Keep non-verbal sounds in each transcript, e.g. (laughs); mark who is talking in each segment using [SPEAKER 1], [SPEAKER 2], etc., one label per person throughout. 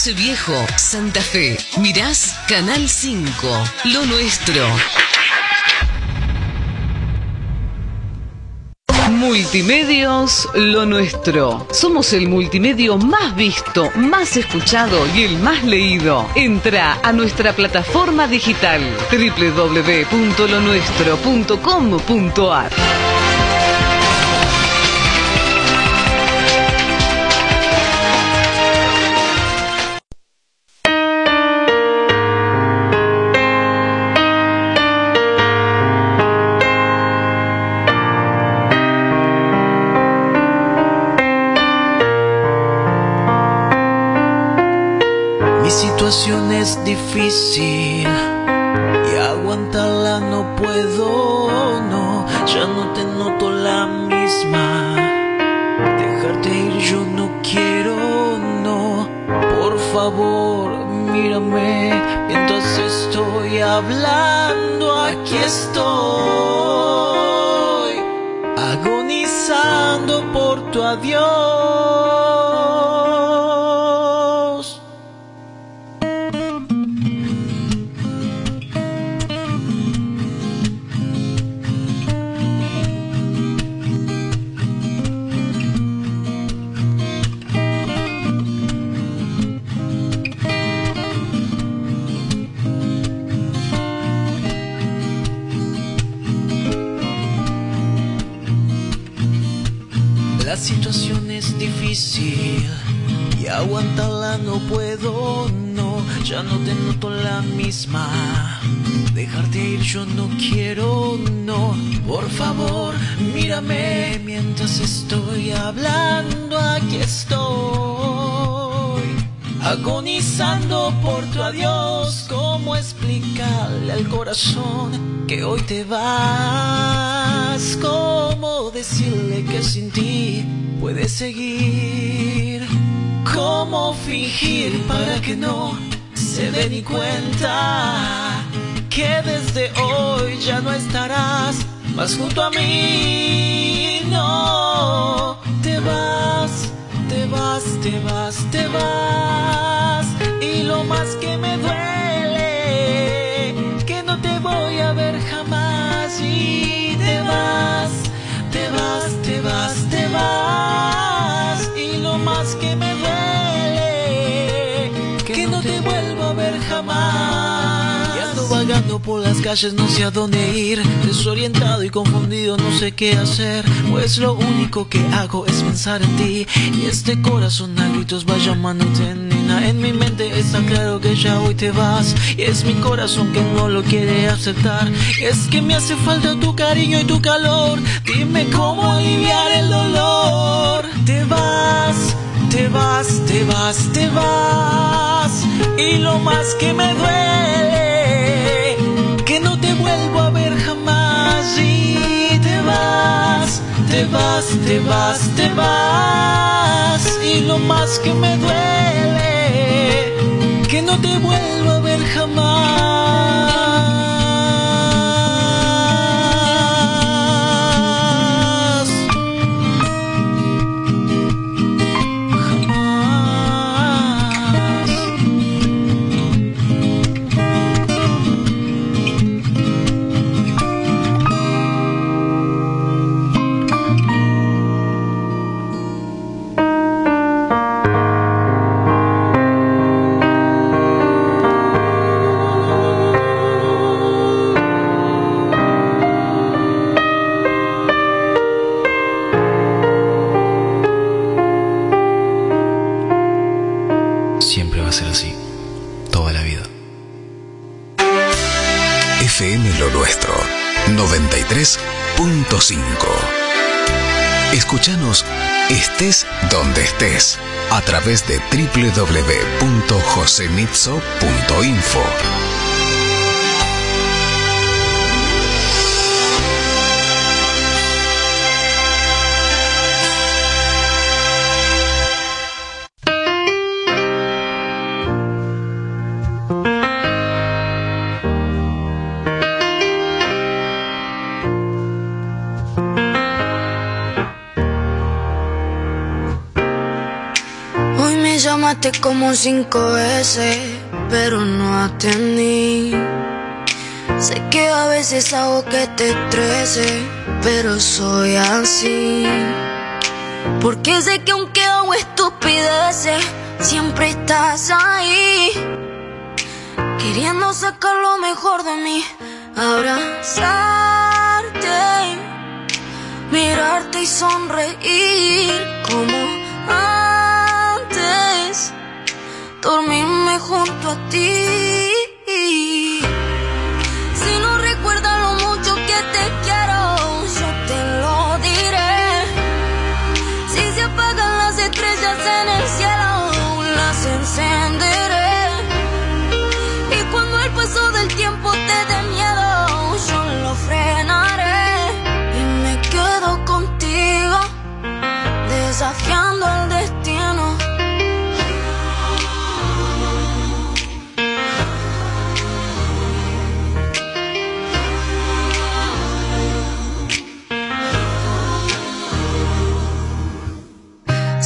[SPEAKER 1] Sauce Viejo, Santa Fe, mirás Canal 5, lo nuestro. Multimedios Lo Nuestro. Somos el multimedio más visto, más escuchado y el más leído. Entra a nuestra plataforma digital www.lonuestro.com.ar.
[SPEAKER 2] ya no te noto la misma. Dejarte ir yo no quiero, no, por favor mírame mientras estoy hablando, aquí estoy, agonizando por tu adiós. Difícil. Y aguantarla no puedo, no, ya no te noto la misma. Dejarte ir yo no quiero, no, por favor, mírame mientras estoy hablando, aquí estoy. Agonizando por tu adiós, ¿cómo explicarle al corazón que hoy te ¿Cómo decirle que sin ti puedes seguir? ¿Cómo fingir para que no se dé ni cuenta que desde hoy ya no estarás más junto a mí? No, te vas te vas, te vas, te vas. Y lo más que me duele, que no te voy a ver jamás. Te vas, te vas, te vas, te vas. Y lo más que me duele, que no te vuelvo a ver jamás. Y ando vagando por las calles, no sé a dónde ir. Desorientado y confundido, no sé qué hacer. Pues lo único que hago es pensar en ti. Y este corazón a gritos va llamándote, En mi mente está claro que ya hoy te vas. Y es mi corazón que no lo quiere aceptar. Es que me hace falta tu cariño y tu calor. Dime cómo aliviar el dolor. Te vas, te vas, te vas, te vas. Y lo más que me duele, que no te vuelvo a ver jamás. Y te vas, te vas, te vas, te vas. Y lo más que me duele, no te vuelvo a ver
[SPEAKER 3] 93.5 Escuchanos estés donde estés a través de www.josemitso.info
[SPEAKER 4] como cinco veces, pero no atendí. Sé que a veces hago que te estrese, pero soy así. Porque sé que aunque hago estupideces, siempre estás ahí. Queriendo sacar lo mejor de mí, abrazarte, mirarte y sonreír como dormirme junto a ti.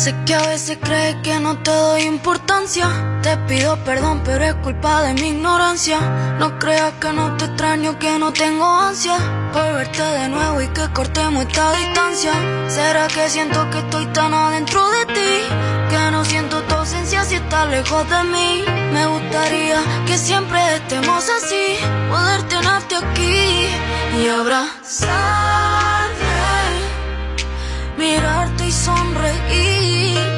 [SPEAKER 4] Sé que a veces crees que no te doy importancia. Te pido perdón, pero es culpa de mi ignorancia. No creas que no te extraño, que no tengo ansia por verte de nuevo y que cortemos esta distancia. ¿Será que siento que estoy tan adentro de ti? Que no siento tu ausencia si estás lejos de mí. Me gustaría que siempre estemos así, poder tenerte aquí y abrazarte, mirarte sonreír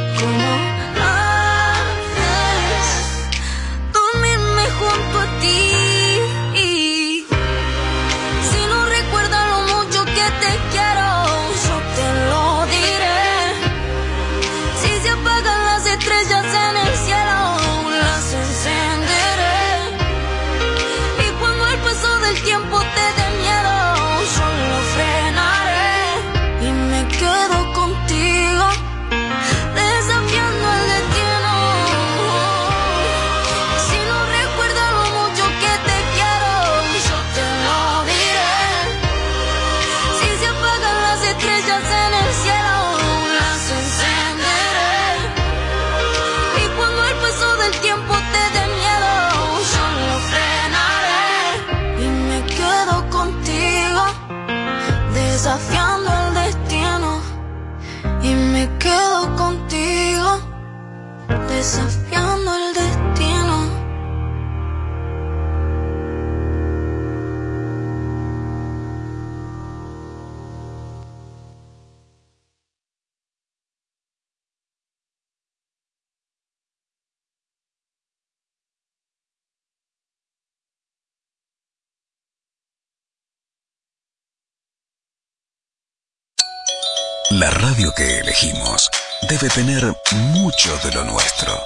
[SPEAKER 3] La radio que elegimos debe tener mucho de lo nuestro.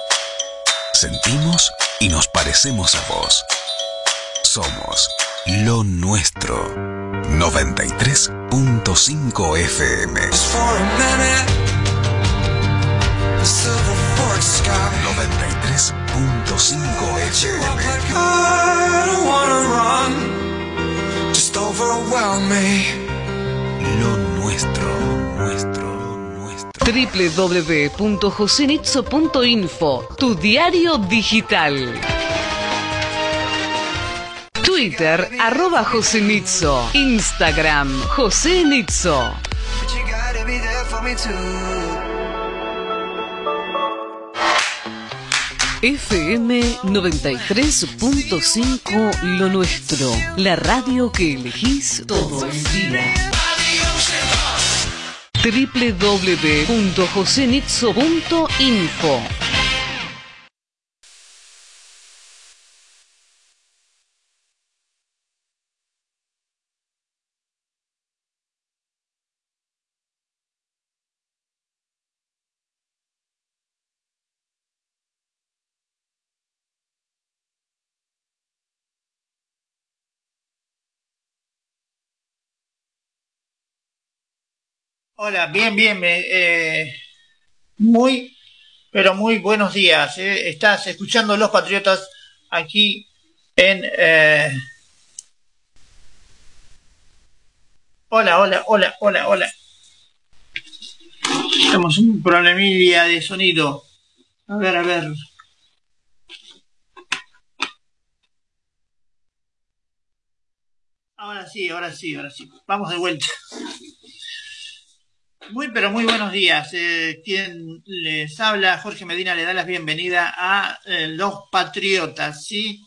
[SPEAKER 3] Sentimos y nos parecemos a vos. Somos lo nuestro. 93.5 FM. 93.5 FM. Lo nuestro, nuestro
[SPEAKER 1] www.josenitzo.info, tu diario digital. Twitter, arroba Josenitzo. Instagram, Josenitzo. FM 93.5 Lo Nuestro, la radio que elegís todo el día www.josenitzo.info
[SPEAKER 5] Hola, bien, bien. Eh, muy, pero muy buenos días. Eh. Estás escuchando Los Patriotas aquí en... Eh... Hola, hola, hola, hola, hola. Tenemos un problemilla de sonido. A ver, a ver. Ahora sí, ahora sí, ahora sí. Vamos de vuelta. Muy, pero muy buenos días. Eh, quien les habla, Jorge Medina, le da la bienvenida a eh, Los Patriotas, ¿sí?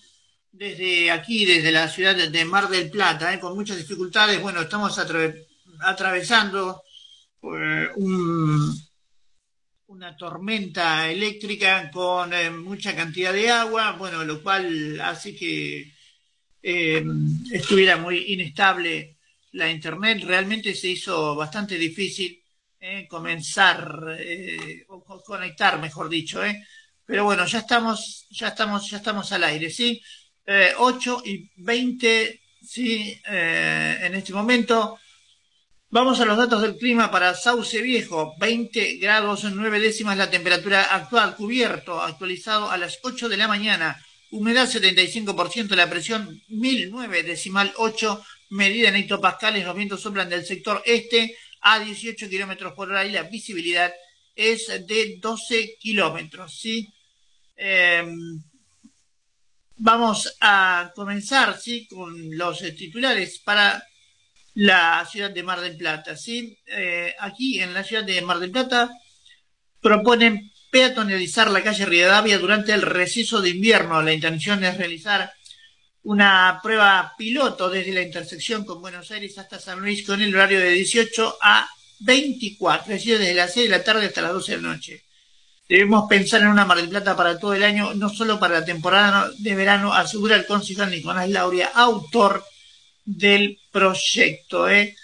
[SPEAKER 5] Desde aquí, desde la ciudad de Mar del Plata, ¿eh? con muchas dificultades. Bueno, estamos atravesando eh, una tormenta eléctrica con mucha cantidad de agua, bueno, lo cual hace que estuviera muy inestable la internet. Realmente se hizo bastante difícil eh, comenzar eh, o conectar, mejor dicho, eh. Pero bueno, ya estamos, ya estamos, ya estamos al aire, ¿sí? 8 y 20, ¿sí? en este momento. Vamos a los datos del clima para Sauce Viejo, 20 grados 9 décimas la temperatura actual, cubierto, actualizado a las 8 de la mañana, humedad 75%, la presión 1009 decimal 8, medida en hectopascales, los vientos soplan del sector este, a 18 kilómetros por hora y la visibilidad es de 12 kilómetros. ¿sí? Em, vamos a comenzar ¿sí? con los titulares para la ciudad de Mar del Plata. ¿sí? Eh, aquí en la ciudad de Mar del Plata proponen peatonalizar la calle Rivadavia durante el receso de invierno. La intención es realizar una prueba piloto desde la intersección con Buenos Aires hasta San Luis con el horario de 18 a 24, es decir, desde las 6 de la tarde hasta las 12 de la noche. Debemos pensar en una Mar del Plata para todo el año, no solo para la temporada de verano, asegura el concejal Nicolás Lauria, autor del proyecto. ¿eh?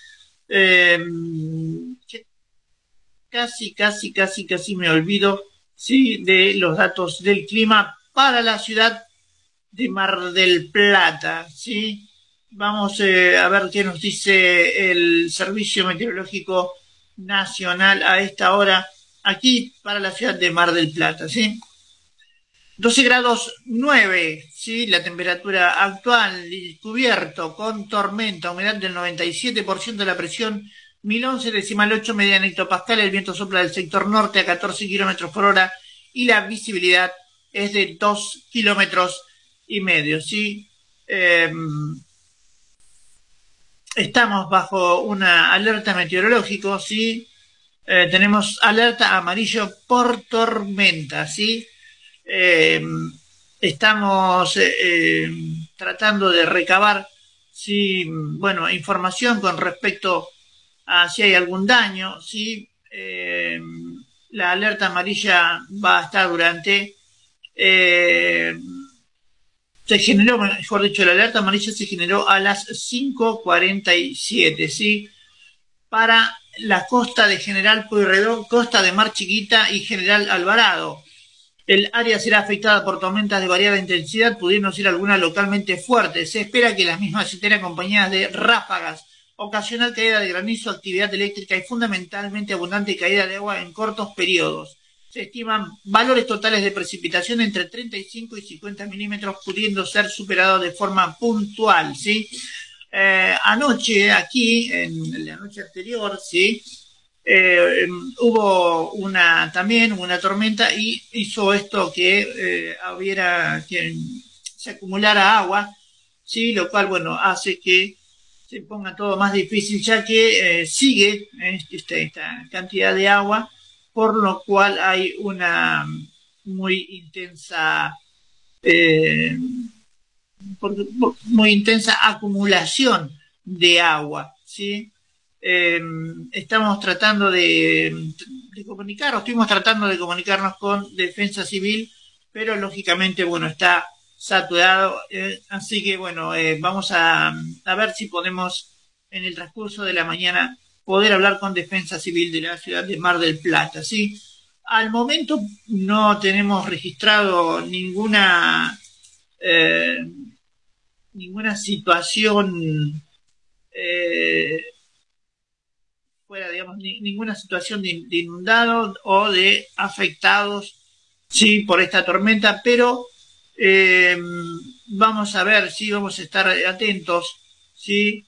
[SPEAKER 5] Em, casi, casi, casi, casi me olvido ¿sí? de los datos del clima para la ciudad de Mar del Plata, ¿sí? Vamos eh, a ver qué nos dice el Servicio Meteorológico Nacional a esta hora aquí para la ciudad de Mar del Plata, ¿sí? 12 grados 9, ¿sí? La temperatura actual, cubierto con tormenta, humedad del 97% de la presión, 1011 decimal 8 media hectopascal, el viento sopla del sector norte a 14 kilómetros por hora y la visibilidad es de 2 kilómetros y medio, ¿sí? Em, estamos bajo una alerta meteorológica, ¿sí? Eh, tenemos alerta amarillo por tormenta, ¿sí? Em, estamos eh, em, tratando de recabar, ¿sí? Bueno, información con respecto a si hay algún daño, ¿sí? la alerta amarilla va a estar durante se generó, mejor dicho, la alerta amarilla se generó a las 5.47, ¿sí? Para la costa de General Pueyrredón, costa de Mar Chiquita y General Alvarado. El área será afectada por tormentas de variada intensidad, pudiendo ser algunas localmente fuertes. Se espera que las mismas estén acompañadas de ráfagas, ocasional caída de granizo, actividad eléctrica y fundamentalmente abundante caída de agua en cortos periodos se estiman valores totales de precipitación entre 35 y 50 milímetros, pudiendo ser superados de forma puntual, ¿sí? Eh, anoche, aquí, en la noche anterior, ¿sí? Eh, hubo una también una tormenta y hizo esto que eh, hubiera que se acumulara agua, sí, lo cual bueno hace que se ponga todo más difícil ya que sigue este, esta cantidad de agua por lo cual hay una muy intensa eh, muy intensa acumulación de agua ¿sí? Em, estamos tratando de, comunicarnos estuvimos tratando de comunicarnos con defensa civil pero lógicamente bueno está saturado eh, así que bueno eh, vamos a, a ver si podemos en el transcurso de la mañana poder hablar con Defensa Civil de la ciudad de Mar del Plata. ¿sí? Al momento no tenemos registrado ninguna, eh, ninguna situación eh, fuera, digamos, ninguna situación de, inundados o de afectados sí, por esta tormenta, pero eh, vamos a ver, sí, vamos a estar atentos, sí,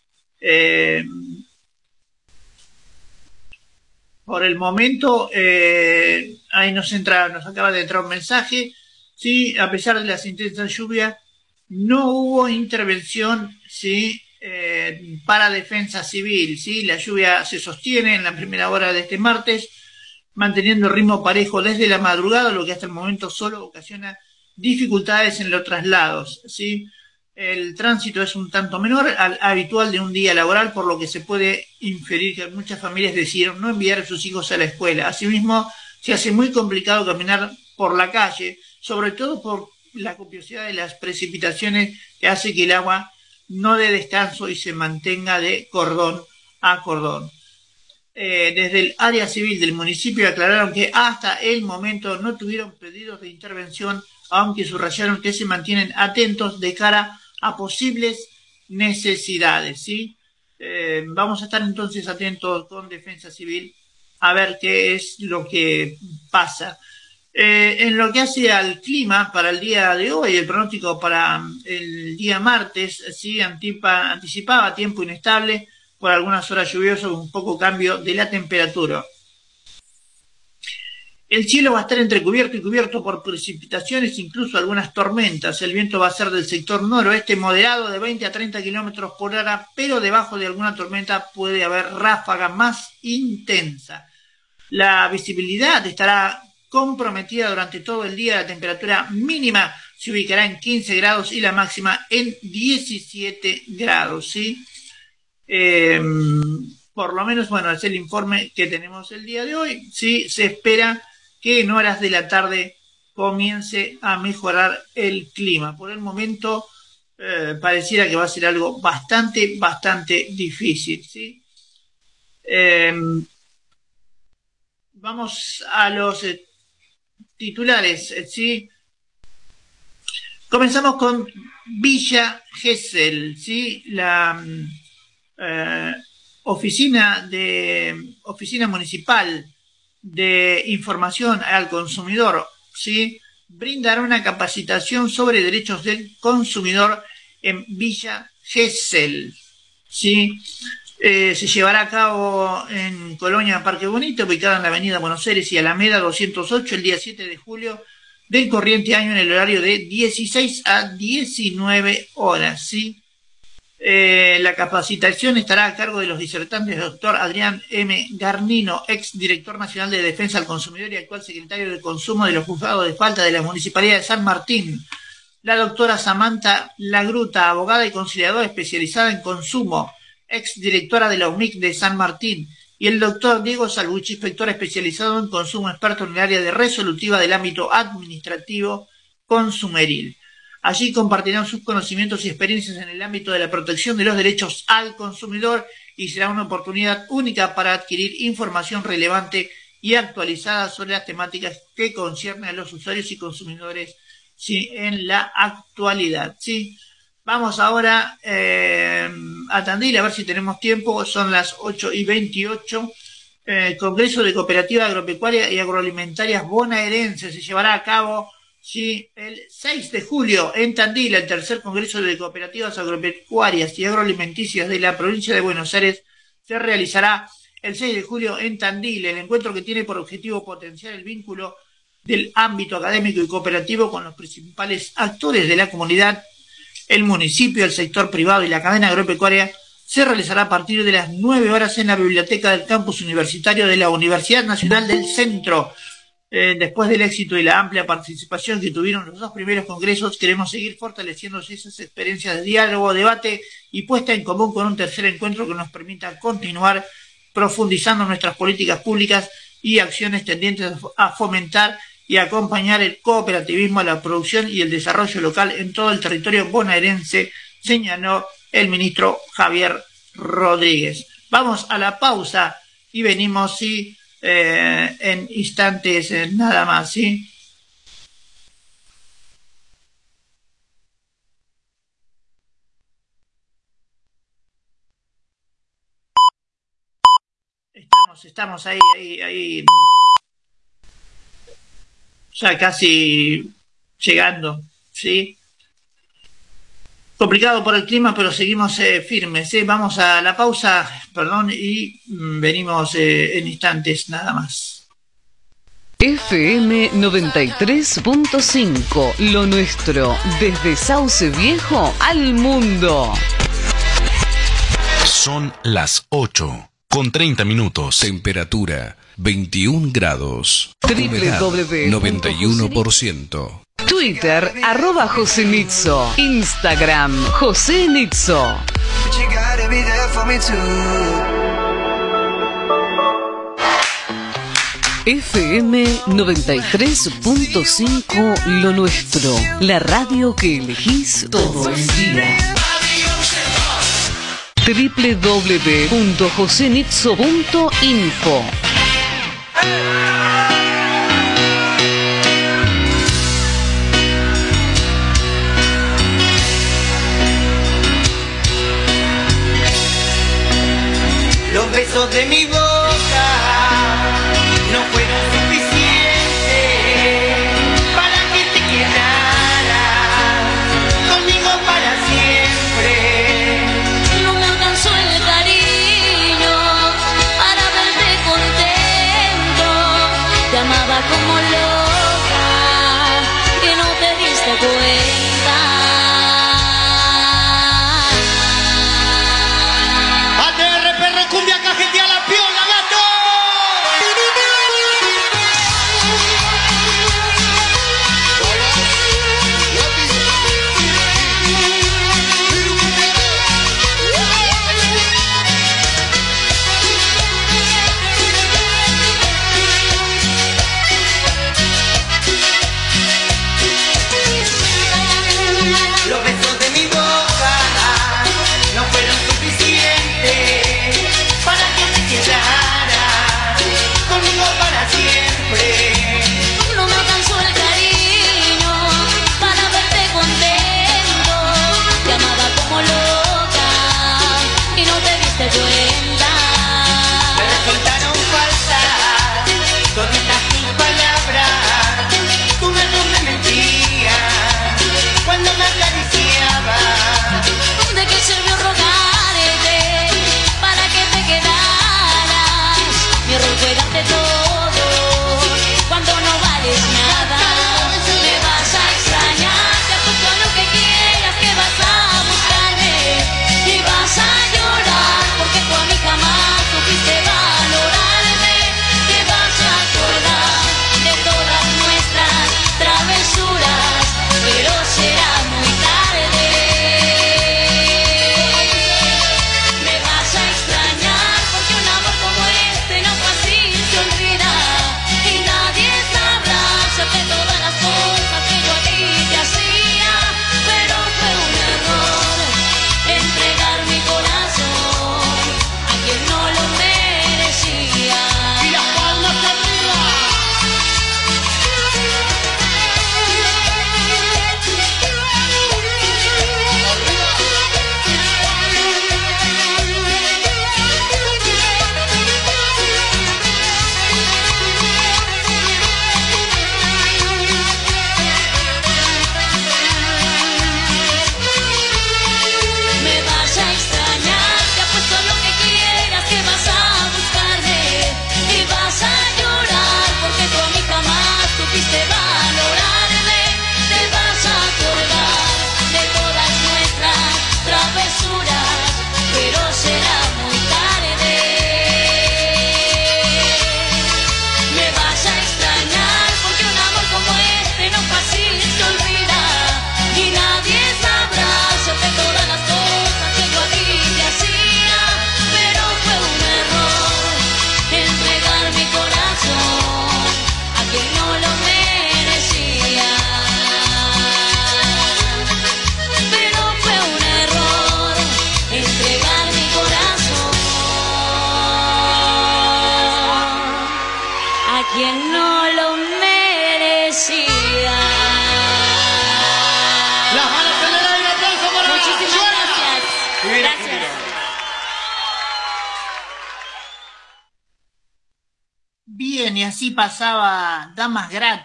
[SPEAKER 5] por el momento, eh, ahí nos entra, nos acaba de entrar un mensaje, sí, a pesar de las intensas lluvias, no hubo intervención, sí, eh, para defensa civil, sí, la lluvia se sostiene en la primera hora de este martes, manteniendo el ritmo parejo desde la madrugada, lo que hasta el momento solo ocasiona dificultades en los traslados, sí, el tránsito es un tanto menor al habitual de un día laboral, por lo que se puede inferir que muchas familias decidieron no enviar a sus hijos a la escuela. Asimismo, se hace muy complicado caminar por la calle, sobre todo por la copiosidad de las precipitaciones que hace que el agua no dé descanso y se mantenga de cordón a cordón. Eh, desde el área civil del municipio aclararon que hasta el momento no tuvieron pedidos de intervención, aunque subrayaron que se mantienen atentos de cara a posibles necesidades, ¿sí? Eh, vamos a estar entonces atentos con Defensa Civil a ver qué es lo que pasa. Eh, en lo que hace al clima para el día de hoy, el pronóstico para el día martes, sí, anticipaba tiempo inestable por algunas horas lluviosas, un poco cambio de la temperatura. El cielo va a estar entrecubierto y cubierto por precipitaciones, incluso algunas tormentas. El viento va a ser del sector noroeste moderado de 20 a 30 kilómetros por hora, pero debajo de alguna tormenta puede haber ráfaga más intensa. La visibilidad estará comprometida durante todo el día. La temperatura mínima se ubicará en 15 grados y la máxima en 17 grados. ¿sí? Em, por lo menos, bueno, es el informe que tenemos el día de hoy. Sí, se espera que en horas de la tarde comience a mejorar el clima. Por el momento eh, pareciera que va a ser algo bastante, bastante difícil. ¿sí? Em, vamos a los eh, titulares. Eh, ¿sí? Comenzamos con Villa Gesell, ¿sí? la oficina, de, oficina municipal de información al consumidor, ¿sí? brindará una capacitación sobre derechos del consumidor en Villa Gesell. ¿sí? Eh, se llevará a cabo en Colonia Parque Bonito, ubicada en la avenida Buenos Aires y Alameda 208, el día 7 de julio del corriente año en el horario de 16 a 19 horas. ¿sí? Eh, la capacitación estará a cargo de los disertantes doctor Adrián M. Garnino, ex director nacional de Defensa al Consumidor y actual secretario de Consumo de los Juzgados de Falta de la Municipalidad de San Martín. La doctora Samantha Lagruta, abogada y conciliadora especializada en consumo, ex directora de la UMIC de San Martín. Y el doctor Diego Salvucci, inspector especializado en consumo, experto en el área de resolutiva del ámbito administrativo consumeril. Allí compartirán sus conocimientos y experiencias en el ámbito de la protección de los derechos al consumidor y será una oportunidad única para adquirir información relevante y actualizada sobre las temáticas que conciernen a los usuarios y consumidores en la actualidad. ¿sí? Vamos ahora eh, a Tandil a ver si tenemos tiempo. Son las 8 y 28. Eh, Congreso de Cooperativa Agropecuaria y Agroalimentarias Bonaerense se llevará a cabo Sí, el 6 de julio en Tandil, el tercer Congreso de Cooperativas Agropecuarias y Agroalimenticias de la provincia de Buenos Aires se realizará el 6 de julio en Tandil, el encuentro que tiene por objetivo potenciar el vínculo del ámbito académico y cooperativo con los principales actores de la comunidad, el municipio, el sector privado y la cadena agropecuaria, se realizará a partir de las 9 horas en la biblioteca del campus universitario de la Universidad Nacional del Centro, eh, después del éxito y la amplia participación que tuvieron los dos primeros congresos, queremos seguir fortaleciendo esas experiencias de diálogo, debate y puesta en común con un tercer encuentro que nos permita continuar profundizando nuestras políticas públicas y acciones tendientes a fomentar y acompañar el cooperativismo, la producción y el desarrollo local en todo el territorio bonaerense, señaló el ministro Javier Rodríguez. Vamos a la pausa y venimos, sí, eh, en instantes eh, nada más, ¿sí? Estamos, estamos ahí, ahí, ahí. Ya casi llegando, ¿sí?
[SPEAKER 6] Complicado por el clima, pero seguimos eh, firmes. Eh. Vamos a la pausa, perdón, y mm, venimos eh, en instantes nada más.
[SPEAKER 1] FM 93.5, lo nuestro, desde Sauce Viejo al mundo.
[SPEAKER 7] Son las 8, con 30 minutos. Temperatura 21 grados. Humedad 91%.
[SPEAKER 1] Twitter, arroba José Nixo. Instagram, José Nixo. FM 93.5 Lo Nuestro, la radio que elegís todo el día. www.josenitzo.info
[SPEAKER 8] de mi
[SPEAKER 6] voz.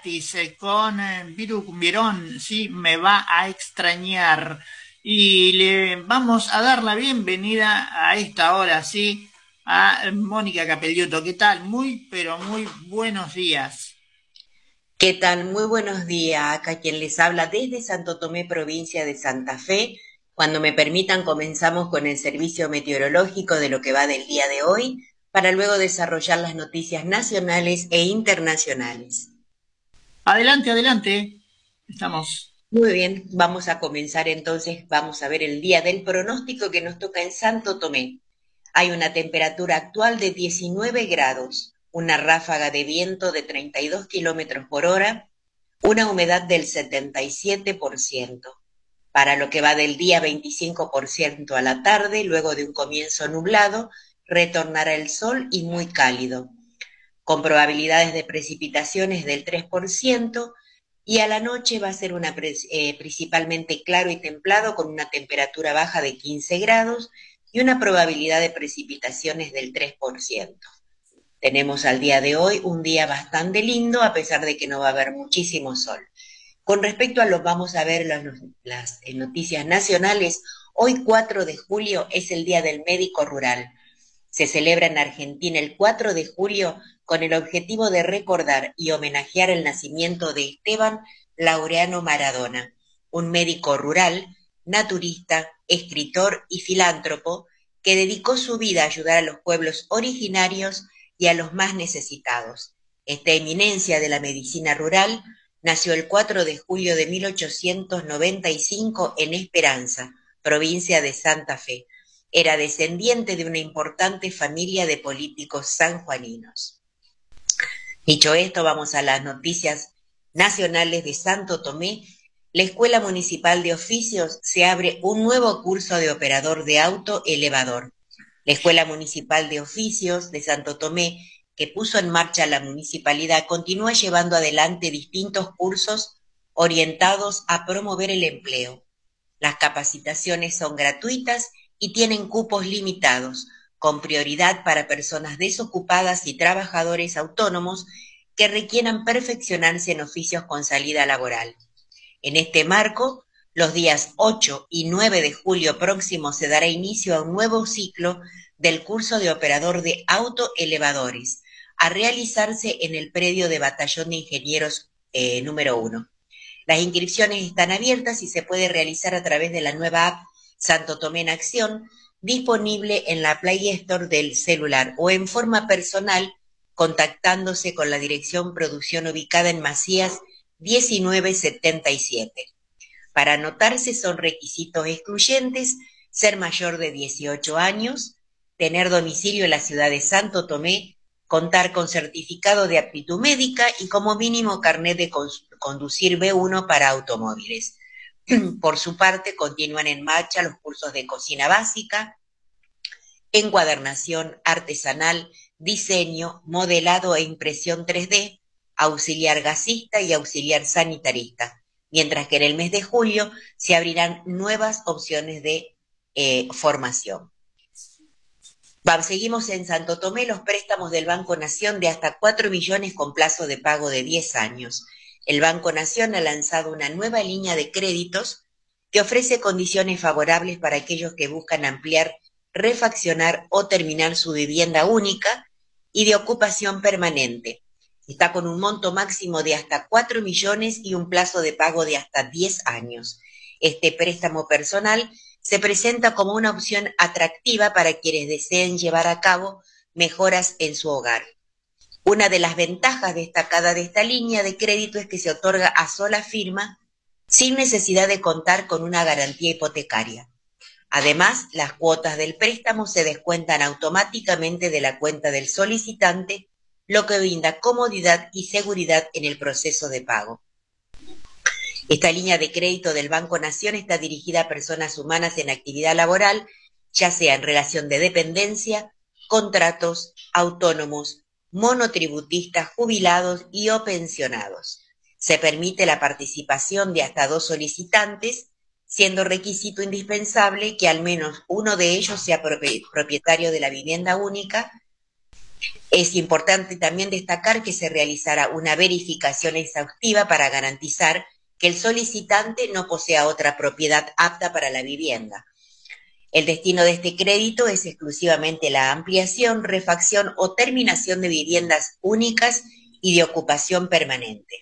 [SPEAKER 6] gratis con eh, Viru Cumbierón, ¿sí? Me va a extrañar.
[SPEAKER 5] Y le vamos a dar la bienvenida a esta hora, ¿sí? A Mónica Capelluto. ¿Qué tal? Muy, pero muy buenos días.
[SPEAKER 9] ¿Qué tal? Muy buenos días. Acá quien les habla desde Santo Tomé, provincia de Santa Fe. Cuando me permitan, comenzamos con el servicio meteorológico de lo que va del día de hoy, para luego desarrollar las noticias nacionales e internacionales.
[SPEAKER 5] Adelante, adelante. Estamos.
[SPEAKER 9] Muy bien, vamos a comenzar entonces, vamos a ver el día del pronóstico que nos toca en Santo Tomé. Hay una temperatura actual de 19 grados, una ráfaga de viento de 32 kilómetros por hora, una humedad del 77%. Para lo que va del día 25% a la tarde, luego de un comienzo nublado, retornará el sol y muy cálido, con probabilidades de precipitaciones del 3%, y a la noche va a ser una, eh, principalmente claro y templado con una temperatura baja de 15 grados y una probabilidad de precipitaciones del 3%. Tenemos al día de hoy un día bastante lindo a pesar de que no va a haber muchísimo sol. Con respecto a lo vamos a ver las, las noticias nacionales, hoy 4 de julio es el Día del Médico Rural. Se celebra en Argentina el 4 de julio con el objetivo de recordar y homenajear el nacimiento de Esteban Laureano Maradona, un médico rural, naturista, escritor y filántropo que dedicó su vida a ayudar a los pueblos originarios y a los más necesitados. Esta eminencia de la medicina rural nació el 4 de julio de 1895 en Esperanza, provincia de Santa Fe. Era descendiente de una importante familia de políticos sanjuaninos. Dicho esto, vamos a las noticias nacionales de Santo Tomé. La Escuela Municipal de Oficios se abre un nuevo curso de operador de auto elevador. La Escuela Municipal de Oficios de Santo Tomé, que puso en marcha la municipalidad, continúa llevando adelante distintos cursos orientados a promover el empleo. Las capacitaciones son gratuitas y tienen cupos limitados, con prioridad para personas desocupadas y trabajadores autónomos que requieran perfeccionarse en oficios con salida laboral. En este marco, los días 8 y 9 de julio próximo se dará inicio a un nuevo ciclo del curso de operador de autoelevadores, a realizarse en el predio de Batallón de Ingenieros eh, número 1. Las inscripciones están abiertas y se puede realizar a través de la nueva app Santo Tomé en Acción, disponible en la Play Store del celular o en forma personal contactándose con la dirección producción ubicada en Macías 1977. Para anotarse son requisitos excluyentes ser mayor de 18 años, tener domicilio en la ciudad de Santo Tomé, contar con certificado de aptitud médica y como mínimo carnet de conducir B1 para automóviles. (clears throat) Por su parte, continúan en marcha los cursos de cocina básica, encuadernación artesanal, diseño, modelado e impresión 3D, auxiliar gasista y auxiliar sanitarista, mientras que en el mes de julio se abrirán nuevas opciones de eh, formación. Seguimos en Santo Tomé los préstamos del Banco Nación de hasta 4 millones con plazo de pago de 10 años el Banco Nación ha lanzado una nueva línea de créditos que ofrece condiciones favorables para aquellos que buscan ampliar, refaccionar o terminar su vivienda única y de ocupación permanente. Está con un monto máximo de hasta 4 millones y un plazo de pago de hasta 10 años. Este préstamo personal se presenta como una opción atractiva para quienes deseen llevar a cabo mejoras en su hogar. Una de las ventajas destacadas de esta línea de crédito es que se otorga a sola firma sin necesidad de contar con una garantía hipotecaria. Además, las cuotas del préstamo se descuentan automáticamente de la cuenta del solicitante, lo que brinda comodidad y seguridad en el proceso de pago. Esta línea de crédito del Banco Nación está dirigida a personas humanas en actividad laboral, ya sea en relación de dependencia, contratos, autónomos, monotributistas jubilados y o pensionados. Se permite la participación de hasta dos solicitantes, siendo requisito indispensable que al menos uno de ellos sea propietario de la vivienda única. Es importante también destacar que se realizará una verificación exhaustiva para garantizar que el solicitante no posea otra propiedad apta para la vivienda. El destino de este crédito es exclusivamente la ampliación, refacción o terminación de viviendas únicas y de ocupación permanente.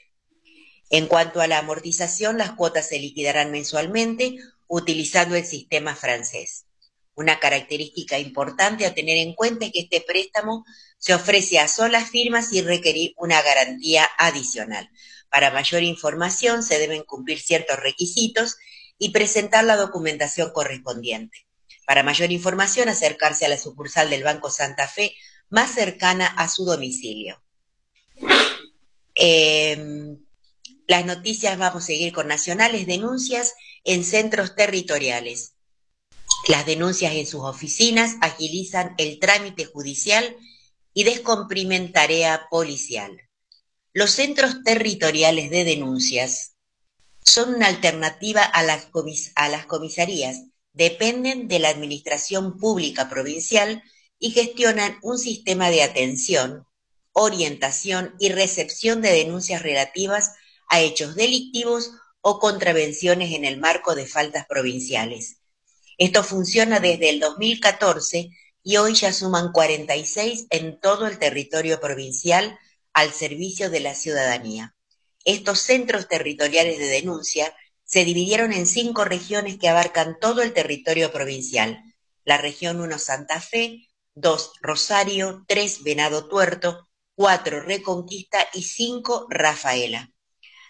[SPEAKER 9] En cuanto a la amortización, las cuotas se liquidarán mensualmente utilizando el sistema francés. Una característica importante a tener en cuenta es que este préstamo se ofrece a solas firmas sin requerir una garantía adicional. Para mayor información se deben cumplir ciertos requisitos y presentar la documentación correspondiente. Para mayor información, acercarse a la sucursal del Banco Santa Fe más cercana a su domicilio. Em, las noticias vamos a seguir con nacionales, denuncias en centros territoriales. Las denuncias en sus oficinas agilizan el trámite judicial y descomprimen tarea policial. Los centros territoriales de denuncias son una alternativa a las, a las comisarías, dependen de la Administración Pública Provincial y gestionan un sistema de atención, orientación y recepción de denuncias relativas a hechos delictivos o contravenciones en el marco de faltas provinciales. Esto funciona desde el 2014 y hoy ya suman 46 en todo el territorio provincial al servicio de la ciudadanía. Estos centros territoriales de denuncia se dividieron en cinco regiones que abarcan todo el territorio provincial. La región 1 Santa Fe, 2 Rosario, 3 Venado Tuerto, 4 Reconquista y 5 Rafaela.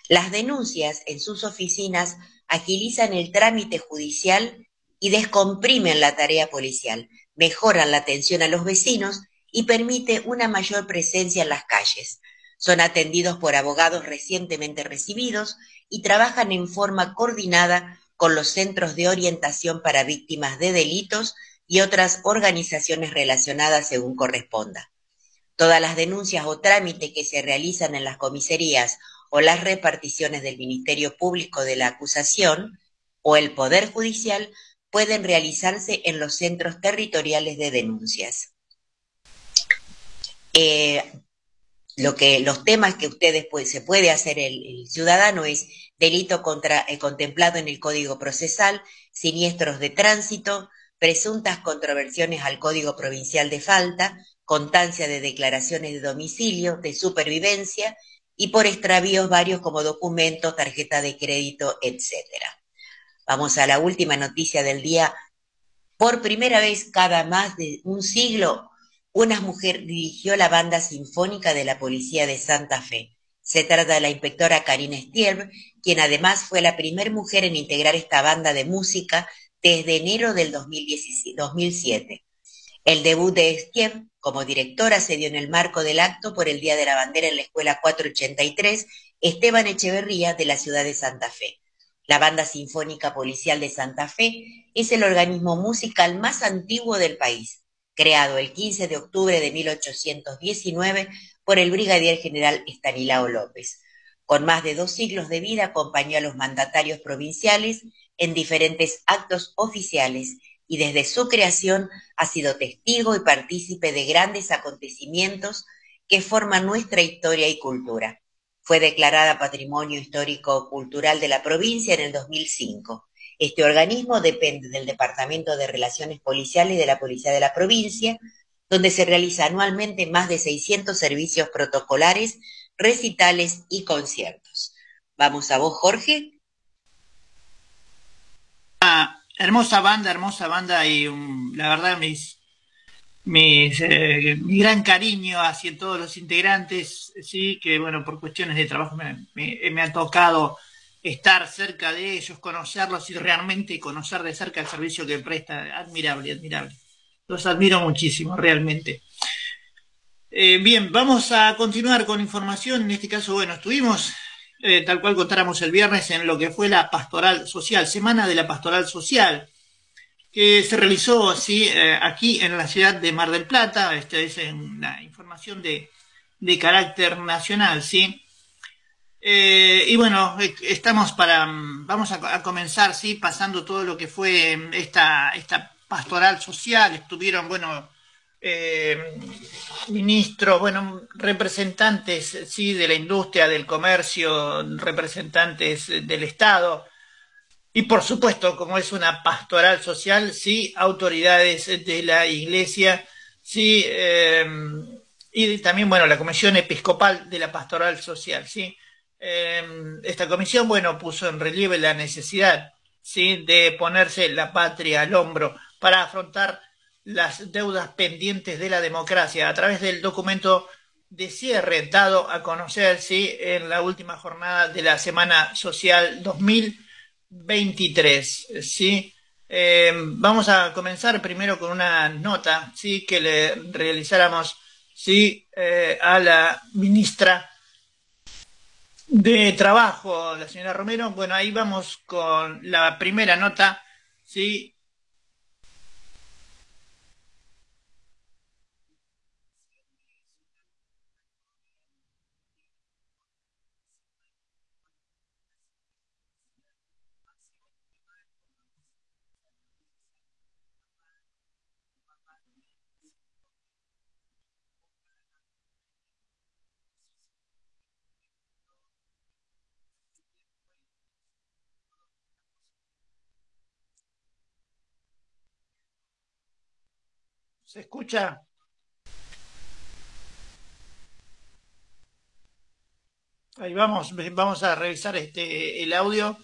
[SPEAKER 9] Las denuncias en sus oficinas agilizan el trámite judicial y descomprimen la tarea policial, mejoran la atención a los vecinos y permite una mayor presencia en las calles. Son atendidos por abogados recientemente recibidos y trabajan en forma coordinada con los centros de orientación para víctimas de delitos y otras organizaciones relacionadas según corresponda. Todas las denuncias o trámites que se realizan en las comisarías o las reparticiones del Ministerio Público de la acusación o el Poder Judicial pueden realizarse en los centros territoriales de denuncias. Eh, lo que, los temas que ustedes se puede hacer el, ciudadano es delito contra, eh, contemplado en el Código Procesal, siniestros de tránsito, presuntas controversiones al Código Provincial de Falta, constancia de declaraciones de domicilio, de supervivencia y por extravíos varios como documentos, tarjeta de crédito, etc. Vamos a la última noticia del día. Por primera vez cada más de un siglo, una mujer dirigió la banda sinfónica de la Policía de Santa Fe. Se trata de la inspectora Karina Stierb, quien además fue la primera mujer en integrar esta banda de música desde enero del 2007. El debut de Stierb como directora se dio en el marco del acto por el Día de la Bandera en la Escuela 483 Esteban Echeverría de la ciudad de Santa Fe. La Banda Sinfónica Policial de Santa Fe es el organismo musical más antiguo del país, creado el 15 de octubre de 1819 por el brigadier general Estanilao López. Con más de dos siglos de vida acompañó a los mandatarios provinciales en diferentes actos oficiales y desde su creación ha sido testigo y partícipe de grandes acontecimientos que forman nuestra historia y cultura. Fue declarada Patrimonio Histórico Cultural de la provincia en el 2005. Este organismo depende del Departamento de Relaciones Policiales de la Policía de la provincia, donde se realiza anualmente más de 600 servicios protocolares, recitales y conciertos. Vamos a vos, Jorge.
[SPEAKER 5] Ah, hermosa banda, hermosa banda y la verdad mis, mis eh, mi gran cariño hacia todos los integrantes, sí, que bueno, por cuestiones de trabajo me, me, ha tocado estar cerca de ellos, conocerlos y realmente conocer de cerca el servicio que presta, admirable, admirable. Los admiro muchísimo, realmente. Eh, bien, vamos a continuar con información. En este caso, bueno, estuvimos eh, tal cual contáramos el viernes en lo que fue la pastoral social, Semana de la Pastoral Social, que se realizó así eh, aquí en la ciudad de Mar del Plata. Esta es una información de, de carácter nacional, ¿sí? Eh, y bueno, estamos para, vamos a, comenzar, sí, pasando todo lo que fue esta, esta pastoral social. Estuvieron, bueno, eh, ministros, bueno, representantes, sí, de la industria, del comercio, representantes del Estado, y por supuesto, como es una pastoral social, sí, autoridades de la Iglesia, sí, eh, y también, bueno, la Comisión Episcopal de la Pastoral Social, sí. Eh, esta comisión, bueno, puso en relieve la necesidad, sí, de ponerse la patria al hombro para afrontar las deudas pendientes de la democracia a través del documento de cierre dado a conocer, sí, en la última jornada de la Semana Social 2000 23, ¿sí? Eh, vamos a comenzar primero con una nota, ¿sí? Que le realizáramos, ¿sí? Eh, a la ministra de Trabajo, la señora Romero. Bueno, ahí vamos con la primera nota, ¿sí? ¿Se escucha? Ahí vamos, vamos a revisar este, el audio.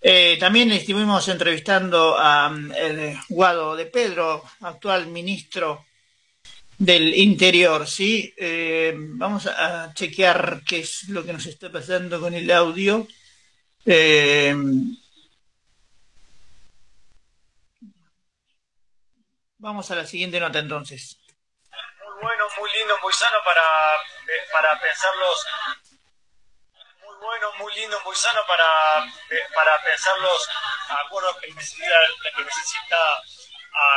[SPEAKER 5] Eh, también estuvimos entrevistando a mm, el Guado de Pedro, actual ministro del Interior, ¿sí? Eh, vamos a chequear qué es lo que nos está pasando con el audio. Eh, Vamos a la siguiente nota entonces.
[SPEAKER 10] Muy bueno, muy lindo, muy sano para, eh, para pensarlos. Muy bueno, muy lindo, muy sano para, eh, para pensar los acuerdos que necesita, que necesita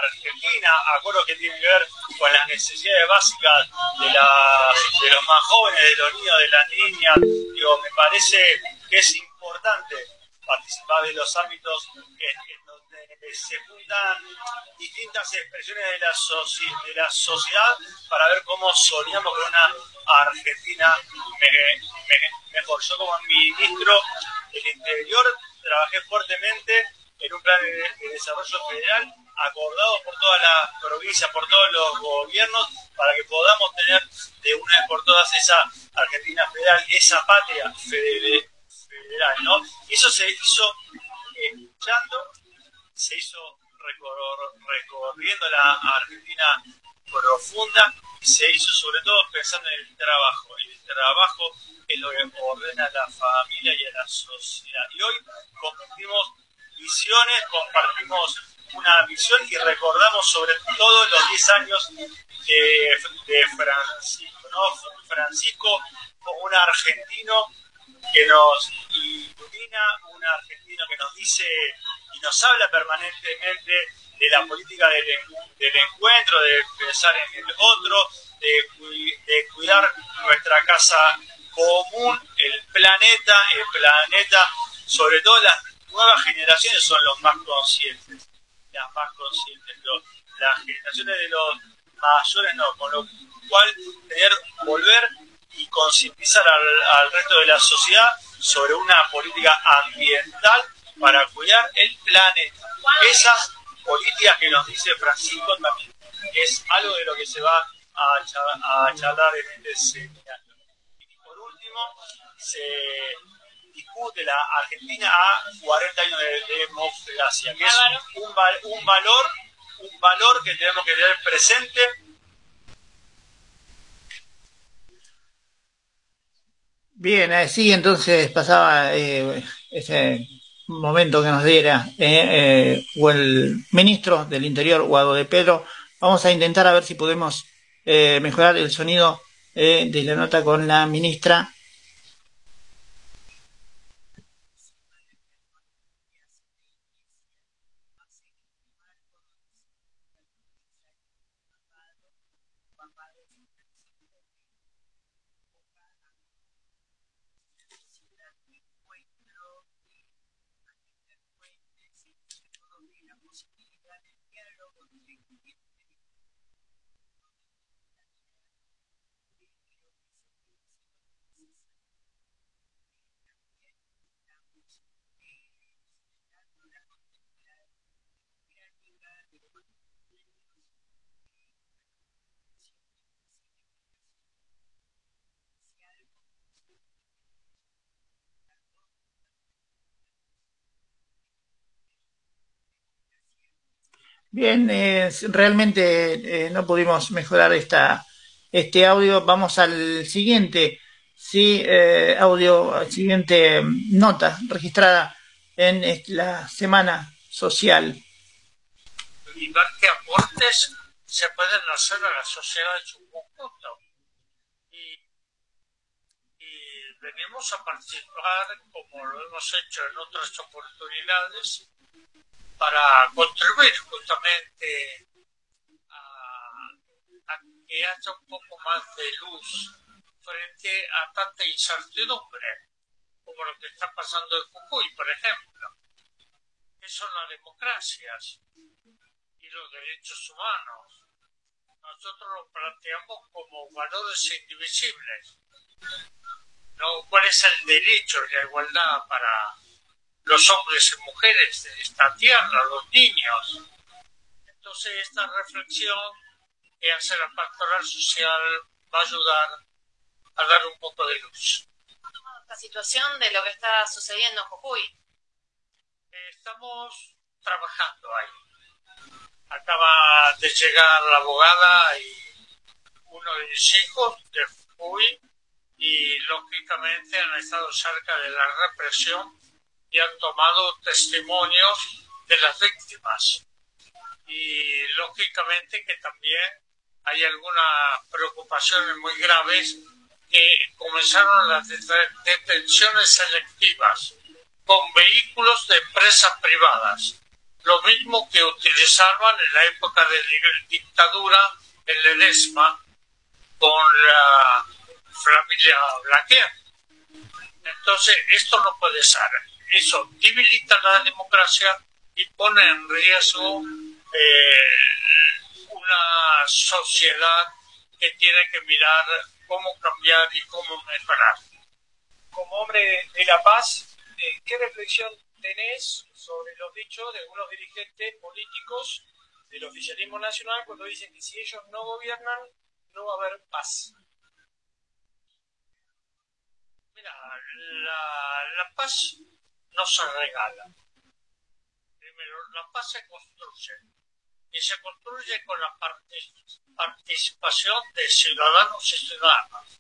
[SPEAKER 10] Argentina, acuerdos que tienen que ver con las necesidades básicas de, la, de los más jóvenes, de los niños, de las niñas. Digo, me parece que es importante participar de los ámbitos en, donde se juntan distintas expresiones de la, de la sociedad para ver cómo soñamos con una Argentina mejor. Yo como ministro del Interior trabajé fuertemente en un plan de, desarrollo federal acordado por todas las provincias, por todos los gobiernos, para que podamos tener de una vez por todas esa Argentina federal, esa patria federal eso se hizo escuchando, se hizo recorriendo la Argentina profunda y se hizo sobre todo pensando en el trabajo. El trabajo es lo que ordena la familia y la sociedad. Y hoy compartimos visiones, compartimos una visión y recordamos sobre todo los 10 años de, de Francisco, ¿no? Francisco un argentino que nos ilumina, un argentino que nos dice y nos habla permanentemente de la política del, encuentro, de pensar en el otro, de, cuidar nuestra casa común, el planeta, el planeta, sobre todo las nuevas generaciones son los más conscientes, las más conscientes, las generaciones de los mayores no, con lo cual tener, volver y concientizar al, resto de la sociedad sobre una política ambiental para cuidar el planeta. Esas políticas que nos dice Francisco también es algo de lo que se va a, charlar en este seminario. Y por último, se discute la Argentina a 40 años de democracia, que es un, un valor un valor que tenemos que tener presente
[SPEAKER 5] Bien, así entonces pasaba eh, ese momento que nos diera eh, eh, o el ministro del Interior, Guado de Pedro. Vamos a intentar a ver si podemos mejorar el sonido de la nota con la ministra Bien, eh, realmente eh, no pudimos mejorar esta, este audio. Vamos al siguiente, sí, eh, audio, siguiente nota registrada en la semana social.
[SPEAKER 11] Y ver qué aportes se pueden hacer a la sociedad en su conjunto. Y, y venimos a participar, como lo hemos hecho en otras oportunidades, para contribuir justamente a, que haya un poco más de luz frente a tanta incertidumbre, como lo que está pasando en Jujuy, por ejemplo. ¿Qué son las democracias y los derechos humanos? Nosotros lo planteamos como valores indivisibles. ¿No? ¿Cuál es el derecho y la igualdad para los hombres y mujeres de esta tierra, los niños. Entonces esta reflexión que hace la pastoral social va a ayudar a dar un poco de luz.
[SPEAKER 6] La situación de lo que está sucediendo en Jujuy.
[SPEAKER 11] Estamos trabajando ahí. Acaba de llegar la abogada y uno de mis hijos de Jujuy y lógicamente han estado cerca de la represión han tomado testimonios de las víctimas. Y lógicamente que también hay algunas preocupaciones muy graves que comenzaron las detenciones selectivas con vehículos de empresas privadas, lo mismo que utilizaban en la época de la dictadura en ESMA con la familia Blaquer. Entonces, esto no puede ser eso debilita la democracia y pone en riesgo eh, una sociedad que tiene que mirar cómo cambiar y cómo mejorar.
[SPEAKER 12] Como hombre de la paz, eh, ¿qué reflexión tenés sobre los dichos de algunos dirigentes políticos del oficialismo nacional cuando dicen que si ellos no gobiernan, no va a haber paz?
[SPEAKER 11] Mira, la, la paz no se regala. Primero, la paz se construye y se construye con la participación de ciudadanos y ciudadanas.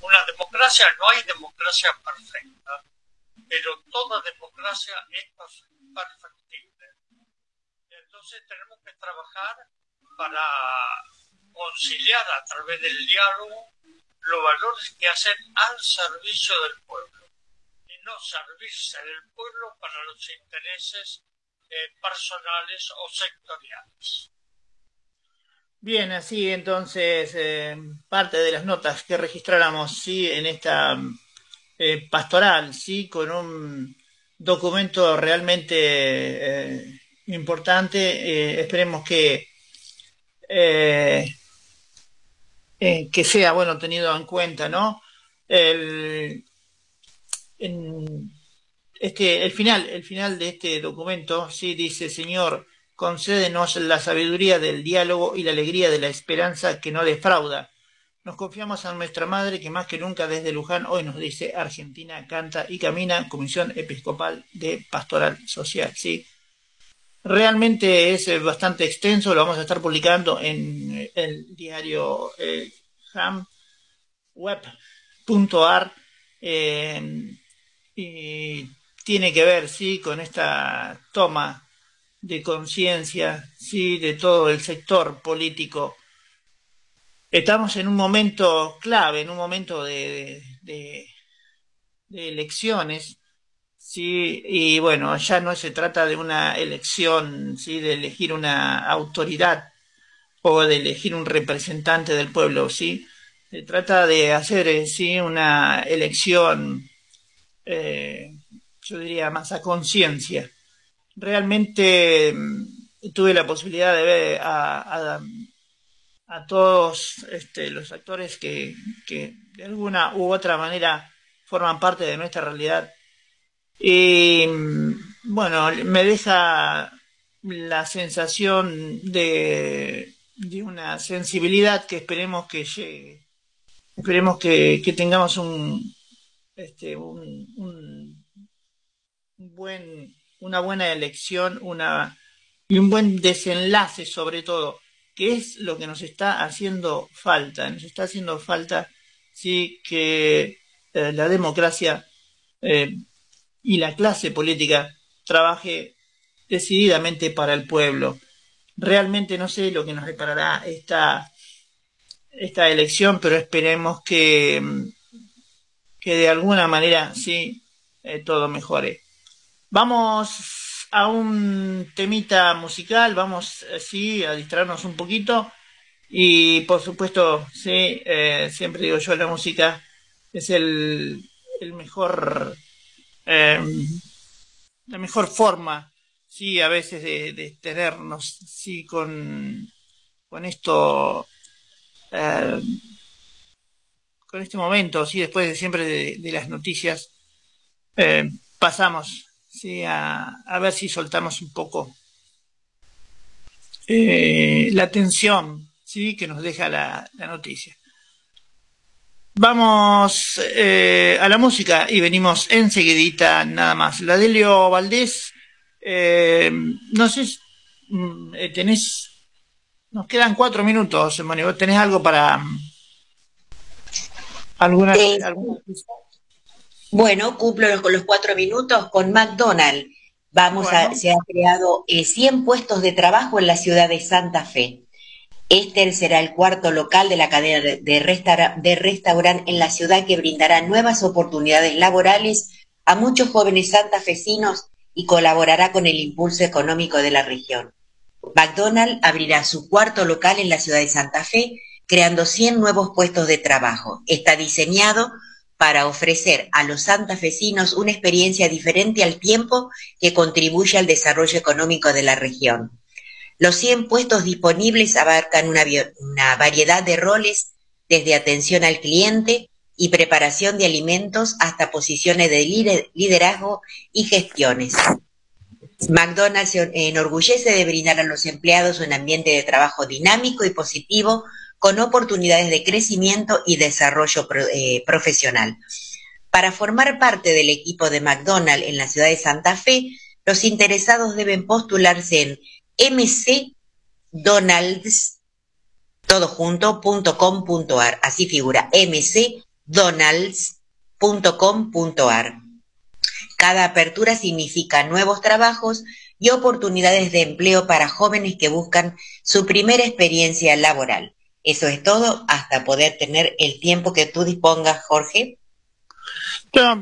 [SPEAKER 11] Una democracia, no hay democracia perfecta, pero toda democracia es perfectible. Entonces tenemos que trabajar para conciliar a través del diálogo los valores que hacen al servicio del pueblo no servirse del pueblo para los intereses eh, personales o sectoriales.
[SPEAKER 5] Bien, así entonces eh, parte de las notas que registráramos sí en esta eh, pastoral, sí con un documento realmente importante. esperemos que que sea bueno tenido en cuenta, ¿no? El, este, el final, el final de este documento, sí dice, Señor, concédenos la sabiduría del diálogo y la alegría de la esperanza que no defrauda. Nos confiamos a nuestra Madre que más que nunca desde Luján hoy nos dice Argentina canta y camina Comisión Episcopal de Pastoral Social. ¿sí? Realmente es eh, bastante extenso, lo vamos a estar publicando en el diario eh, hamweb.ar y tiene que ver, sí, con esta toma de conciencia, sí, de todo el sector político. Estamos en un momento clave, en un momento de, de, elecciones, sí, y bueno, ya no se trata de una elección, sí, de elegir una autoridad o de elegir un representante del pueblo, sí, se trata de hacer, eh, sí, una elección eh, yo diría más a conciencia. Realmente mm, tuve la posibilidad de ver a, a, todos este, los actores que, que, de alguna u otra manera forman parte de nuestra realidad. Y mm, bueno, me deja la sensación de, de una sensibilidad que esperemos que llegue. Esperemos que tengamos un, este, un, buen, una buena elección, una y un buen desenlace sobre todo, que es lo que nos está haciendo falta. Nos está haciendo falta, sí, que eh, la democracia eh, y la clase política trabaje decididamente para el pueblo. Realmente no sé lo que nos reparará esta, esta elección, pero esperemos que, que de alguna manera sí eh, todo mejore. Vamos a un temita musical, vamos sí a distraernos un poquito y por supuesto, sí, eh, siempre digo yo, la música es el, el mejor, eh, la mejor forma sí, a veces de, tenernos, sí, con, con esto, eh, con este momento, sí, después de siempre de, las noticias, eh, pasamos, a, ver si soltamos un poco eh, la tensión, sí, que nos deja la, noticia. Vamos a la música y venimos enseguidita nada más. La Delio Valdés eh, no sé, mm, eh, tenés, nos quedan cuatro minutos, tenés algo para alguna,
[SPEAKER 9] eh, Bueno, cumplo los, los cuatro minutos con McDonald's. Vamos a, se han creado 100 puestos de trabajo en la ciudad de Santa Fe. Este será el cuarto local de la cadena de, de restaurante en la ciudad que brindará nuevas oportunidades laborales a muchos jóvenes santafesinos y colaborará con el impulso económico de la región. McDonald's abrirá su cuarto local en la ciudad de Santa Fe, creando 100 nuevos puestos de trabajo. Está diseñado para ofrecer a los santafesinos una experiencia diferente al tiempo que contribuye al desarrollo económico de la región. Los 100 puestos disponibles abarcan una, una variedad de roles, desde atención al cliente, y preparación de alimentos hasta posiciones de liderazgo y gestiones. McDonald's se enorgullece de brindar a los empleados un ambiente de trabajo dinámico y positivo con oportunidades de crecimiento y desarrollo eh, profesional. Para formar parte del equipo de McDonald's en la ciudad de Santa Fe, los interesados deben postularse en mcdonalds Así figura mc donalds.com.ar. Cada apertura significa nuevos trabajos y oportunidades de empleo para jóvenes que buscan su primera experiencia laboral. Eso es todo hasta poder tener el tiempo que tú dispongas, Jorge.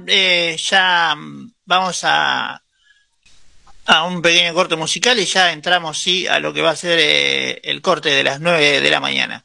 [SPEAKER 5] Eh, ya mm, vamos a, a un pequeño corte musical y ya entramos sí a lo que va a ser eh, el corte de las nueve de la mañana.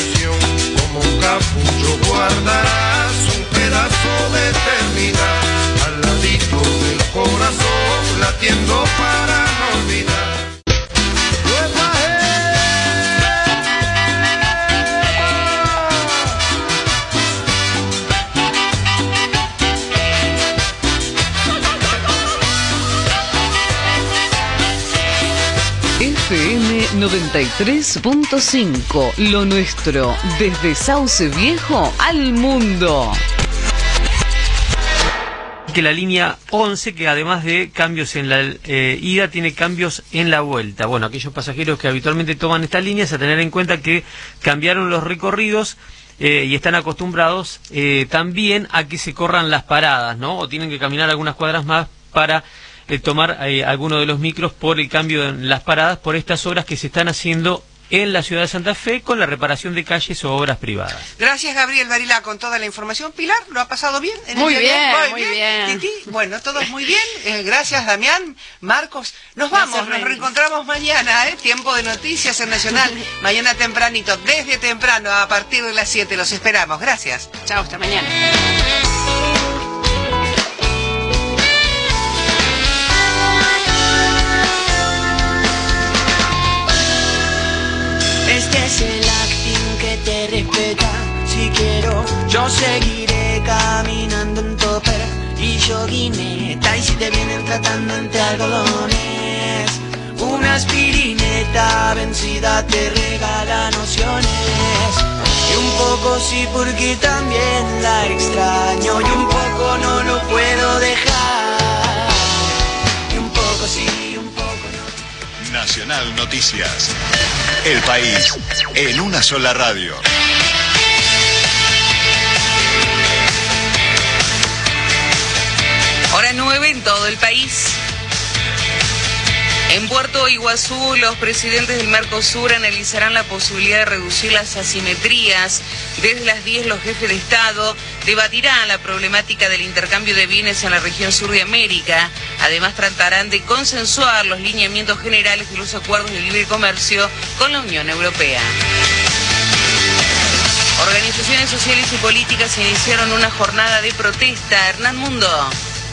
[SPEAKER 13] capullo guardarás un pedazo de eternidad al ladito del corazón latiendo para no olvidar.
[SPEAKER 1] 93.5, lo nuestro, desde Sauce Viejo al mundo.
[SPEAKER 14] que la línea 11, que además de cambios en la eh, ida, tiene cambios en la vuelta. Bueno, aquellos pasajeros que habitualmente toman estas líneas, a tener en cuenta que cambiaron los recorridos eh, y están acostumbrados eh, también a que se corran las paradas, ¿no? O tienen que caminar algunas cuadras más para tomar alguno de los micros por el cambio en las paradas, por estas obras que se están haciendo en la ciudad de Santa Fe con la reparación de calles o obras privadas.
[SPEAKER 15] Gracias, Gabriel Barilá, con toda la información. Pilar, ¿lo ha pasado bien?
[SPEAKER 16] muy, bien, muy, bien,
[SPEAKER 15] Titi, bueno, todos muy bien. Eh, gracias, Damián, Marcos. Nos vamos, nos reencontramos mañana, ¿eh? Tiempo de noticias en Nacional. (laughs) mañana tempranito, desde temprano, a partir de las 7. Los esperamos. Gracias.
[SPEAKER 16] Chao, hasta mañana.
[SPEAKER 17] Este es el acting que te respeta. Si quiero, yo seguiré caminando en topper y yoguineta. Y si te vienen tratando entre algodones, una aspirineta vencida te regala nociones. Y un poco sí, porque también la extraño. Y un poco no lo puedo dejar.
[SPEAKER 18] Nacional Noticias. El país en una sola radio.
[SPEAKER 1] Hora 9 en todo el país. En Puerto Iguazú, los presidentes del Mercosur analizarán la posibilidad de reducir las asimetrías. Desde las 10, los jefes de Estado debatirán la problemática del intercambio de bienes en la región sur de América. Además, tratarán de consensuar los lineamientos generales de los acuerdos de libre comercio con la Unión Europea. Organizaciones sociales y políticas iniciaron una jornada de protesta. Hernán Mundo.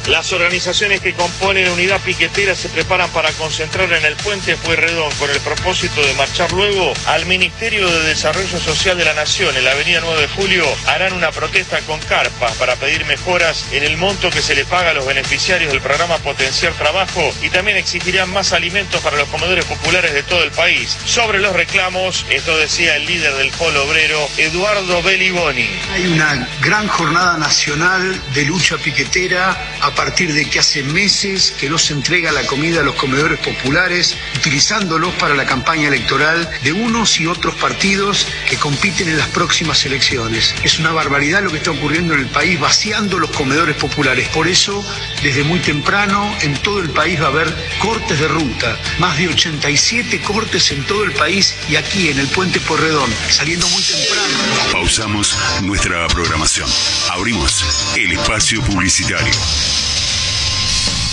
[SPEAKER 19] Las organizaciones que componen Unidad Piquetera se preparan para concentrar en el puente Pueyrredón con el propósito de marchar luego al Ministerio de Desarrollo Social de la Nación en la Avenida 9 de Julio. Harán una protesta con carpas para pedir mejoras en el monto que se le paga a los beneficiarios del programa Potenciar Trabajo y también exigirán más alimentos para los comedores populares de todo el país. Sobre los reclamos, esto decía el líder del Polo Obrero, Eduardo Beliboni.
[SPEAKER 20] Hay una gran jornada nacional de lucha piquetera a partir de que hace meses que no se entrega la comida a los comedores populares, utilizándolos para la campaña electoral de unos y otros partidos que compiten en las próximas elecciones. Es una barbaridad lo que está ocurriendo en el país, vaciando los comedores populares. Por eso, desde muy temprano, en todo el país va a haber cortes de ruta, más de 87 cortes en todo el país y aquí en el puente Porredón, saliendo muy temprano.
[SPEAKER 18] Pausamos nuestra programación. Abrimos el espacio publicitario.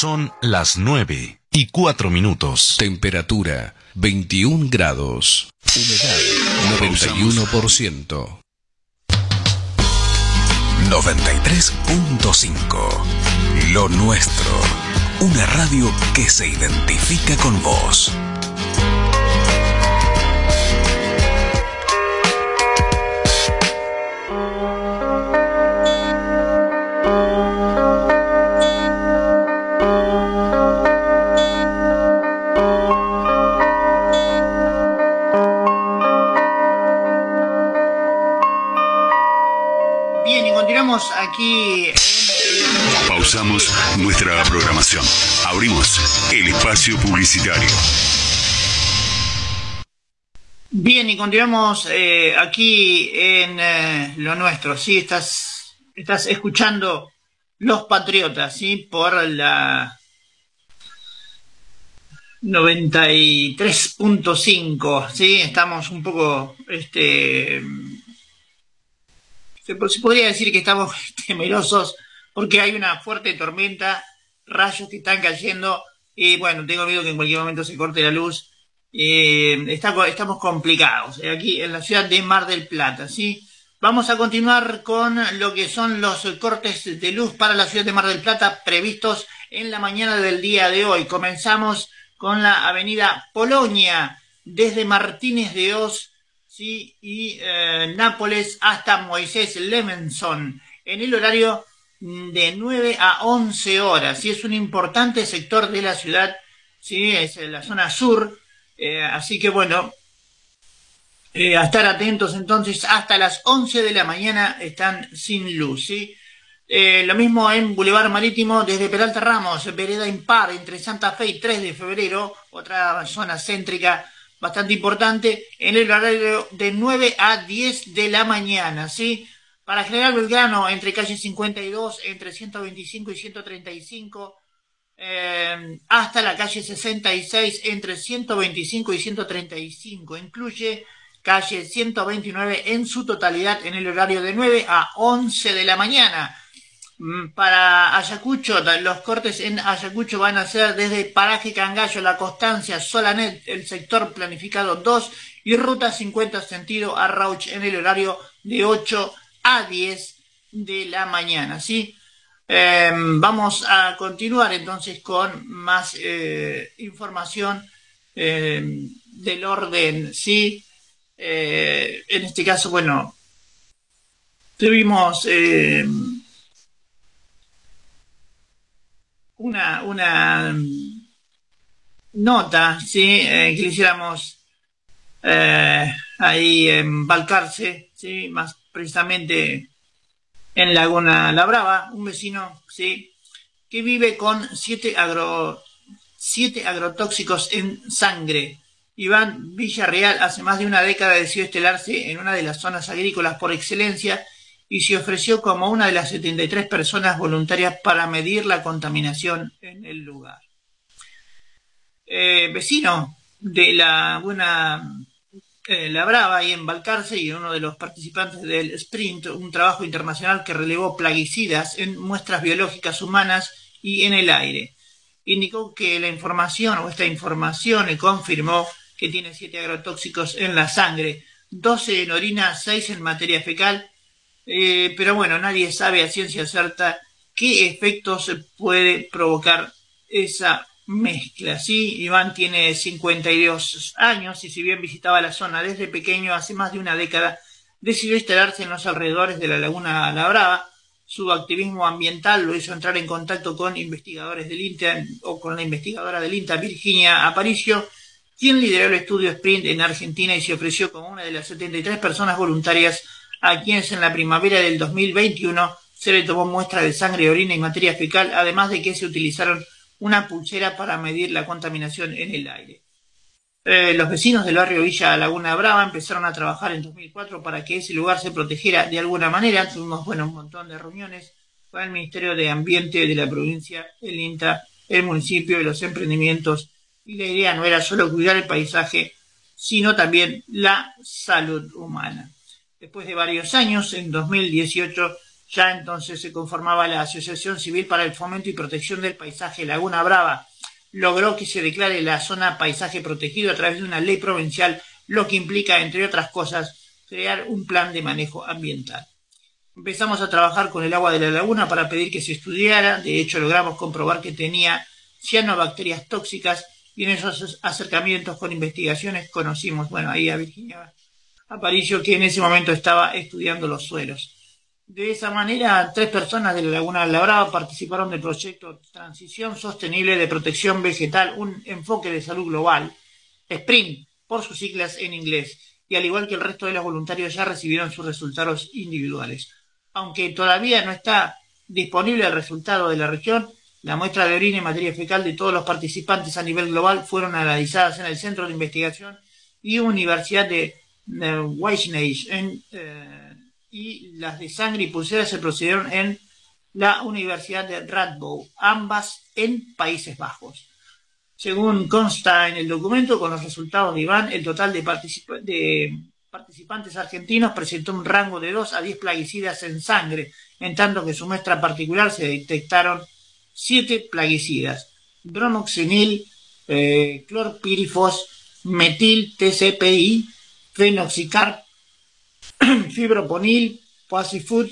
[SPEAKER 18] Son las 9 y 4 minutos. Temperatura 21 grados. Humedad 91%. 93.5. Lo nuestro. Una radio que se identifica con vos.
[SPEAKER 5] Aquí.
[SPEAKER 18] Pausamos nuestra programación. Abrimos el espacio publicitario.
[SPEAKER 5] Bien, y continuamos eh, aquí en eh, lo nuestro. Sí, estás, estás escuchando Los Patriotas, ¿sí? Por la 93.5, ¿sí? Estamos un poco este, se, podría decir que estamos (laughs) temerosos porque hay una fuerte tormenta, rayos que están cayendo y bueno, tengo miedo que en cualquier momento se corte la luz. Eh, estamos complicados aquí en la ciudad de Mar del Plata, ¿sí? Vamos a continuar con lo que son los cortes de luz para la ciudad de Mar del Plata previstos en la mañana del día de hoy. Comenzamos con la avenida Polonia desde Martínez de Oz ¿sí? y eh, Nápoles hasta Moisés Levenson en el horario de 9 a 11 horas. ¿sí? Es un importante sector de la ciudad, ¿sí? es la zona sur. Eh, así que bueno, eh, a estar atentos entonces, hasta las 11 de la mañana están sin luz. ¿sí? Lo mismo en Boulevard Marítimo desde Peralta Ramos, vereda impar entre Santa Fe y 3 de febrero, otra zona céntrica bastante importante, en el horario de 9 a 10 de la mañana, ¿sí? Para General Belgrano, entre calle 52, entre 125 y 135, eh, hasta la calle 66, entre 125 y 135. Incluye calle 129 en su totalidad en el horario de 9 a 11 de la mañana. Mm, para Ayacucho, los cortes en Ayacucho van a ser desde Paraje Cangallo, La Constancia, Solanet, el sector planificado 2 y Ruta 50 sentido a Rauch en el horario de 8 a 10 de la mañana. ¿sí? Em, vamos a continuar entonces con más eh, información em, del orden. ¿sí? Eh, en este caso, bueno, tuvimos una, una nota, ¿sí? Eh, que hiciéramos eh, ahí en Balcarce, ¿sí? Más precisamente en Laguna La Brava, un vecino, ¿sí? Que vive con siete, agro, siete agrotóxicos en sangre. Iván Villarreal hace más de una década decidió estelarse en una de las zonas agrícolas por excelencia y se ofreció como una de las 73 personas voluntarias para medir la contaminación en el lugar. Eh, vecino de la buena eh, La Brava y en Balcarce y uno de los participantes del Sprint, un trabajo internacional que relevó plaguicidas en muestras biológicas humanas y en el aire. Indicó que la información o esta información confirmó que tiene siete agrotóxicos en la sangre, 12 en orina, 6 en materia fecal eh, pero bueno, nadie sabe a ciencia cierta qué efectos puede provocar esa mezcla. ¿sí? Iván tiene 52 años y si bien visitaba la zona desde pequeño, hace más de una década, decidió instalarse en los alrededores de la laguna La Brava. Su activismo ambiental lo hizo entrar en contacto con investigadores del INTA o con la investigadora del INTA, Virginia Aparicio, quien lideró el estudio Sprint en Argentina y se ofreció como una de las 73 personas voluntarias a quienes en la primavera del 2021 se le tomó muestra de sangre, orina y materia fecal, además de que se utilizaron una pulsera para medir la contaminación en el aire. Eh, los vecinos del barrio Villa Laguna Brava empezaron a trabajar en 2004 para que ese lugar se protegiera de alguna manera. Tuvimos bueno, un montón de reuniones con el Ministerio de Ambiente de la provincia, el INTA, el municipio y los emprendimientos. Y la idea no era solo cuidar el paisaje, sino también la salud humana. Después de varios años, en 2018, ya entonces se conformaba la Asociación Civil para el Fomento y Protección del Paisaje Laguna Brava. Logró que se declare la zona paisaje protegido a través de una ley provincial, lo que implica, entre otras cosas, crear un plan de manejo ambiental. Empezamos a trabajar con el agua de la laguna para pedir que se estudiara, de hecho logramos comprobar que tenía cianobacterias tóxicas y en esos acercamientos con investigaciones conocimos, bueno, ahí a Virginia Aparicio, que en ese momento estaba estudiando los suelos. De esa manera, tres personas de la Laguna de la Brava participaron del proyecto Transición Sostenible de Protección Vegetal, un enfoque de salud global, SPRINT, por sus siglas en inglés, y al igual que el resto de los voluntarios ya recibieron sus resultados individuales. Aunque todavía no está disponible el resultado de la región, la muestra de orina y materia fecal de todos los participantes a nivel global fueron analizadas en el Centro de Investigación y Universidad de de eh, y las de sangre y pulsera se procedieron en la Universidad de Radboud, ambas en Países Bajos. Según consta en el documento, con los resultados de Iván, el total de, participantes argentinos presentó un rango de 2 a 10 plaguicidas en sangre, en tanto que en su muestra particular se detectaron 7 plaguicidas. Bromoxenil, eh, clorpirifos, metil, TCPI, fenoxicarp, (clears throat) fibroponil, pasifut,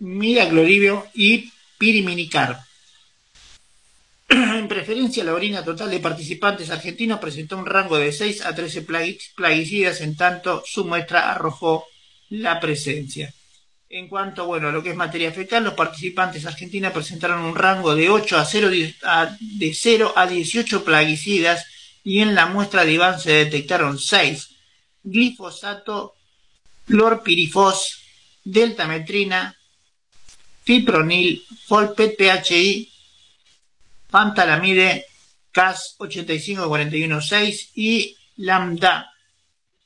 [SPEAKER 5] miracloribio y piriminicarp. (clears throat) En preferencia, la orina total de participantes argentinos presentó un rango de 6 a 13 plaguicidas, en tanto su muestra arrojó la presencia. En cuanto bueno, a lo que es materia fecal, los participantes argentinos presentaron un rango de 8 a 0, de 0 a 18 plaguicidas y en la muestra de Iván se detectaron 6 glifosato, clorpirifos, deltametrina, fipronil, folpet PHI, pantalamide, CAS 85416 y lambda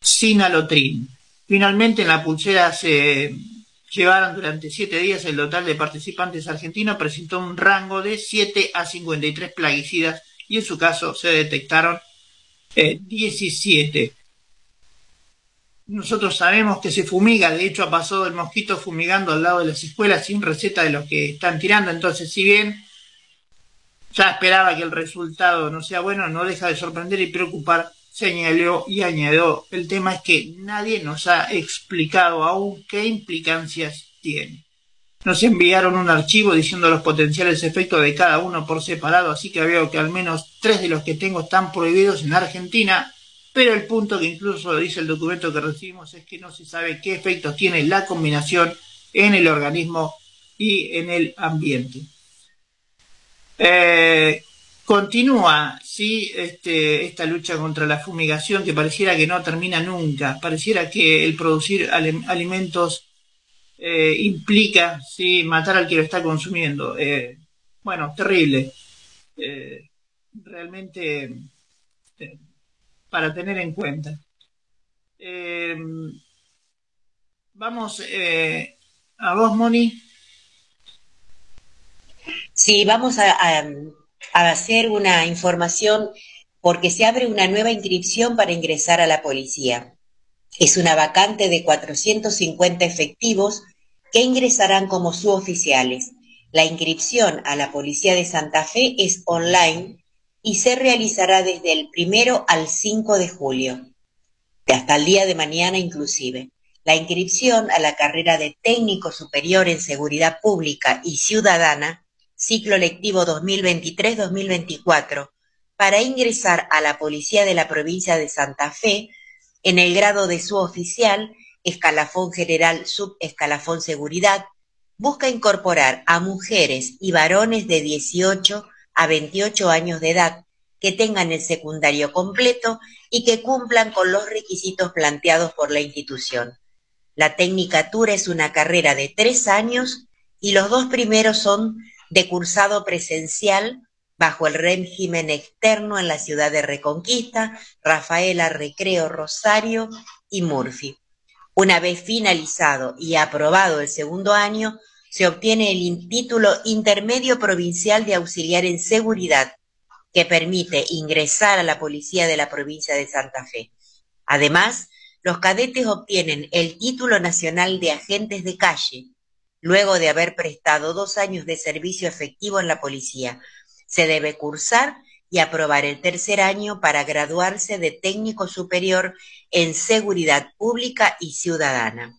[SPEAKER 5] sinalotrin. Finalmente en la pulsera se llevaron durante 7 días el total de participantes argentinos presentó un rango de 7 a 53 plaguicidas y en su caso se detectaron 17. Nosotros sabemos que se fumiga, de hecho ha pasado el mosquito fumigando al lado de las escuelas sin receta de los que están tirando, entonces si bien ya esperaba que el resultado no sea bueno, no deja de sorprender y preocupar, señaló y añadió, el tema es que nadie nos ha explicado aún qué implicancias tiene. Nos enviaron un archivo diciendo los potenciales efectos de cada uno por separado, así que veo que al menos tres de los que tengo están prohibidos en Argentina, pero el punto que incluso dice el documento que recibimos es que no se sabe qué efectos tiene la combinación en el organismo y en el ambiente. Eh, continúa, sí, este, esta lucha contra la fumigación que pareciera que no termina nunca, pareciera que el producir alimentos eh, implica sí, matar al que lo está consumiendo. Eh, bueno, terrible. Realmente para tener en cuenta. vamos a vos, Moni.
[SPEAKER 9] Sí, vamos a, a hacer una información porque se abre una nueva inscripción para ingresar a la policía. Es una vacante de 450 efectivos que ingresarán como suboficiales. La inscripción a la Policía de Santa Fe es online y se realizará desde el primero al 5 de julio, hasta el día de mañana inclusive. La inscripción a la carrera de técnico superior en seguridad pública y ciudadana, ciclo lectivo 2023-2024, para ingresar a la Policía de la provincia de Santa Fe en el grado de suboficial escalafón general, subescalafón seguridad, busca incorporar a mujeres y varones de 18 a 28 años de edad que tengan el secundario completo y que cumplan con los requisitos planteados por la institución. La tecnicatura es una carrera de tres años y los dos primeros son de cursado presencial bajo el régimen externo en la ciudad de Reconquista, Rafaela, Recreo, Rosario y Murphy. Una vez finalizado y aprobado el segundo año, se obtiene el título intermedio provincial de auxiliar en seguridad, que permite ingresar a la policía de la provincia de Santa Fe. Además, los cadetes obtienen el título nacional de agentes de calle, luego de haber prestado dos años de servicio efectivo en la policía. Se debe cursar y aprobar el tercer año para graduarse de técnico superior en seguridad pública y ciudadana.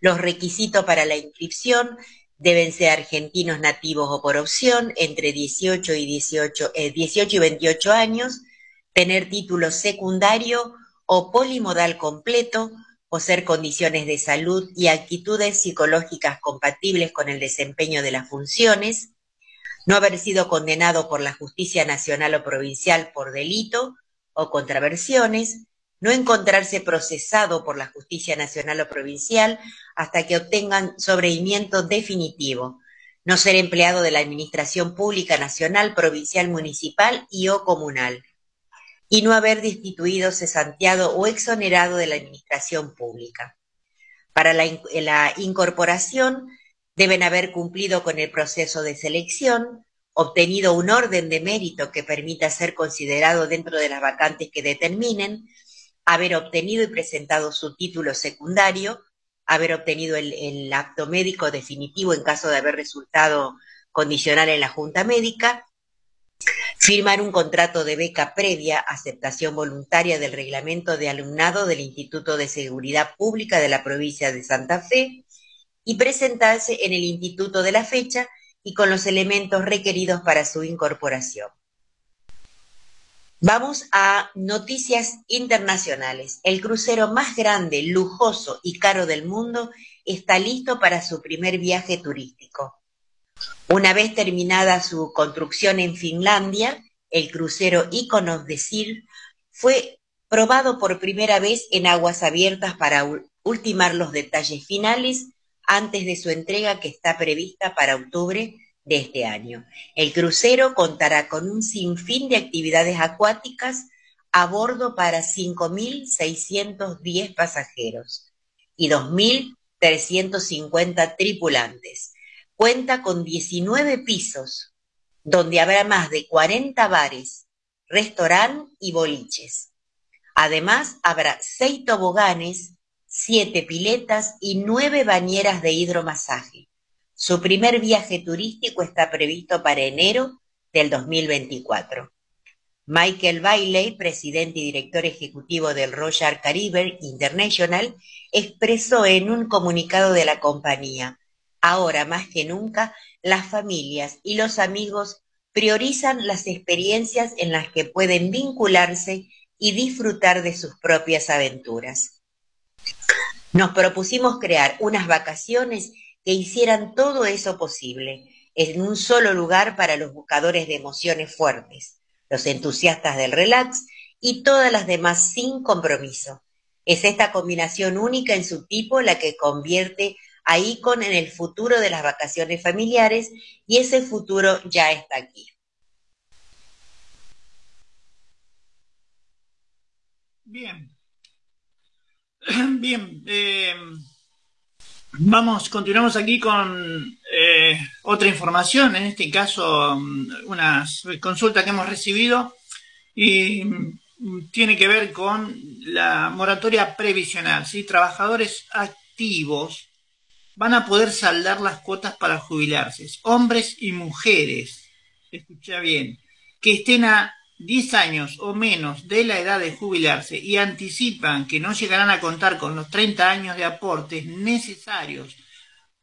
[SPEAKER 9] Los requisitos para la inscripción deben ser argentinos nativos o por opción entre 18 y, 18, 18 eh, y 28 años, tener título secundario o polimodal completo, o ser condiciones de salud y actitudes psicológicas compatibles con el desempeño de las funciones, no haber sido condenado por la justicia nacional o provincial por delito o contraversiones, no encontrarse procesado por la justicia nacional o provincial hasta que obtengan sobreimiento definitivo, no ser empleado de la administración pública nacional, provincial, municipal y o comunal, y no haber destituido, cesanteado o exonerado de la administración pública. Para la, la incorporación deben haber cumplido con el proceso de selección, obtenido un orden de mérito que permita ser considerado dentro de las vacantes que determinen, haber obtenido y presentado su título secundario, haber obtenido el, acto médico definitivo en caso de haber resultado condicional en la Junta Médica, firmar un contrato de beca previa aceptación voluntaria del reglamento de alumnado del Instituto de Seguridad Pública de la provincia de Santa Fe y presentarse en el instituto de la fecha y con los elementos requeridos para su incorporación. Vamos a noticias internacionales. El crucero más grande, lujoso y caro del mundo está listo para su primer viaje turístico. Una vez terminada su construcción en Finlandia, el crucero Icon de the fue probado por primera vez en aguas abiertas para ultimar los detalles finales antes de su entrega que está prevista para octubre de este año. El crucero contará con un sinfín de actividades acuáticas a bordo para 5.610 pasajeros y 2.350 tripulantes. Cuenta con 19 pisos, donde habrá más de 40 bares, restaurantes y boliches. Además, habrá seis toboganes, siete piletas y nueve bañeras de hidromasaje. Su primer viaje turístico está previsto para enero del 2024. Michael Bailey, presidente y director ejecutivo del Royal Caribbean International, expresó en un comunicado de la compañía, ahora más que nunca, las familias y los amigos priorizan las experiencias en las que pueden vincularse y disfrutar de sus propias aventuras. Nos propusimos crear unas vacaciones que hicieran todo eso posible, en un solo lugar para los buscadores de emociones fuertes, los entusiastas del relax y todas las demás sin compromiso. Es esta combinación única en su tipo la que convierte a Icon en el futuro de las vacaciones familiares y ese futuro ya está aquí.
[SPEAKER 5] Bien, (clears throat) Bien, eh, vamos, continuamos aquí con eh, otra información, en este caso mm, una consulta que hemos recibido y mm, tiene que ver con la moratoria previsional. ¿sí? Trabajadores activos van a poder saldar las cuotas para jubilarse, hombres y mujeres, escucha bien, que estén a 10 años o menos de la edad de jubilarse y anticipan que no llegarán a contar con los 30 años de aportes necesarios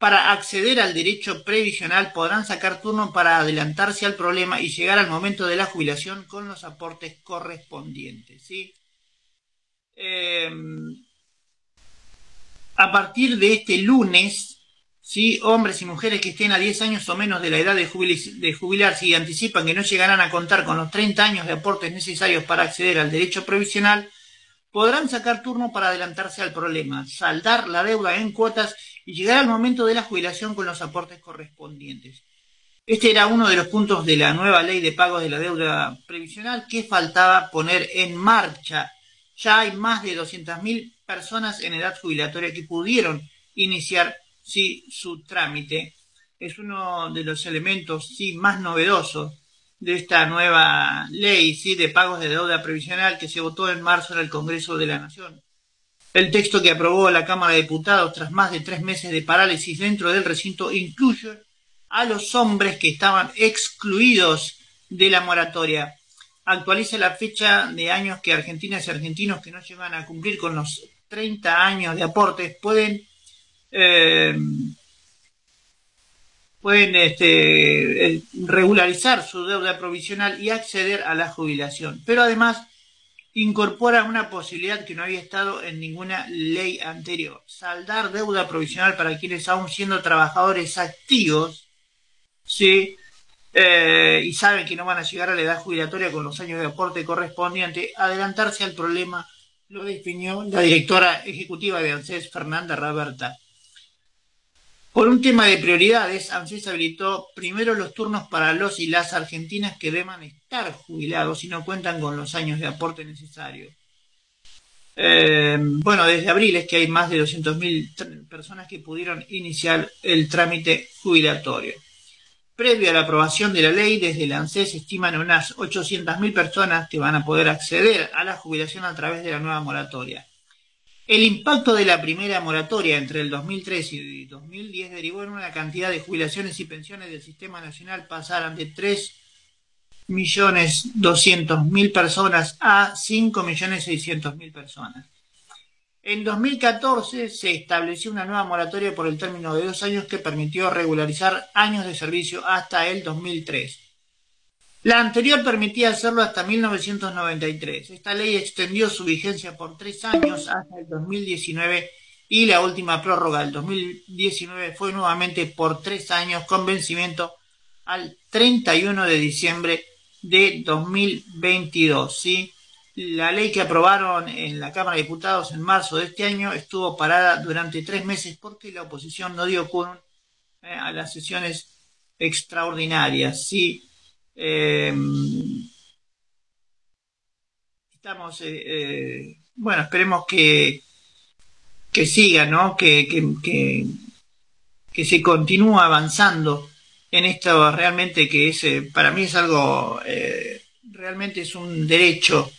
[SPEAKER 5] para acceder al derecho previsional podrán sacar turno para adelantarse al problema y llegar al momento de la jubilación con los aportes correspondientes. ¿sí? Em, a partir de este lunes ¿sí? hombres y mujeres que estén a 10 años o menos de la edad de, jubilarse y anticipan que no llegarán a contar con los 30 años de aportes necesarios para acceder al derecho provisional, podrán sacar turno para adelantarse al problema, saldar la deuda en cuotas y llegar al momento de la jubilación con los aportes correspondientes. Este era uno de los puntos de la nueva ley de pagos de la deuda previsional que faltaba poner en marcha. Ya hay más de 200.000 personas en edad jubilatoria que pudieron iniciar sí, su trámite es uno de los elementos sí, más novedosos de esta nueva ley sí, de pagos de deuda previsional que se votó en marzo en el Congreso de la Nación. El texto que aprobó la Cámara de Diputados tras más de tres meses de parálisis dentro del recinto incluye a los hombres que estaban excluidos de la moratoria. Actualiza la fecha de años que argentinas y argentinos que no llegan a cumplir con los 30 años de aportes pueden eh, pueden este, regularizar su deuda provisional y acceder a la jubilación. Pero además incorpora una posibilidad que no había estado en ninguna ley anterior. Saldar deuda provisional para quienes aún siendo trabajadores activos, ¿sí? Eh, y saben que no van a llegar a la edad jubilatoria con los años de aporte correspondiente, adelantarse al problema lo definió la directora ejecutiva de ANSES, Fernanda Raberta. Por un tema de prioridades, ANSES habilitó primero los turnos para los y las argentinas que deban estar jubilados y no cuentan con los años de aporte necesarios. Eh, bueno, desde abril es que hay más de 200.000 personas que pudieron iniciar el trámite jubilatorio. Previo a la aprobación de la ley, desde el ANSES se estiman unas 800.000 personas que van a poder acceder a la jubilación a través de la nueva moratoria. El impacto de la primera moratoria entre el 2003 y 2010 derivó en una cantidad de jubilaciones y pensiones del Sistema Nacional pasaran de 3.200.000 personas a 5.600.000 personas. En 2014 se estableció una nueva moratoria por el término de dos años que permitió regularizar años de servicio hasta el 2003. La anterior permitía hacerlo hasta 1993. Esta ley extendió su vigencia por tres años hasta el 2019 y la última prórroga del 2019 fue nuevamente por tres años con vencimiento al 31 de diciembre de 2022. ¿sí? La ley que aprobaron en la Cámara de Diputados en marzo de este año estuvo parada durante tres meses porque la oposición no dio quórum eh, a las sesiones extraordinarias. Sí, eh, estamos, eh, bueno, esperemos que, que siga, ¿no? Que, que, que, se continúe avanzando en esto realmente que es, para mí es algo, realmente es un derecho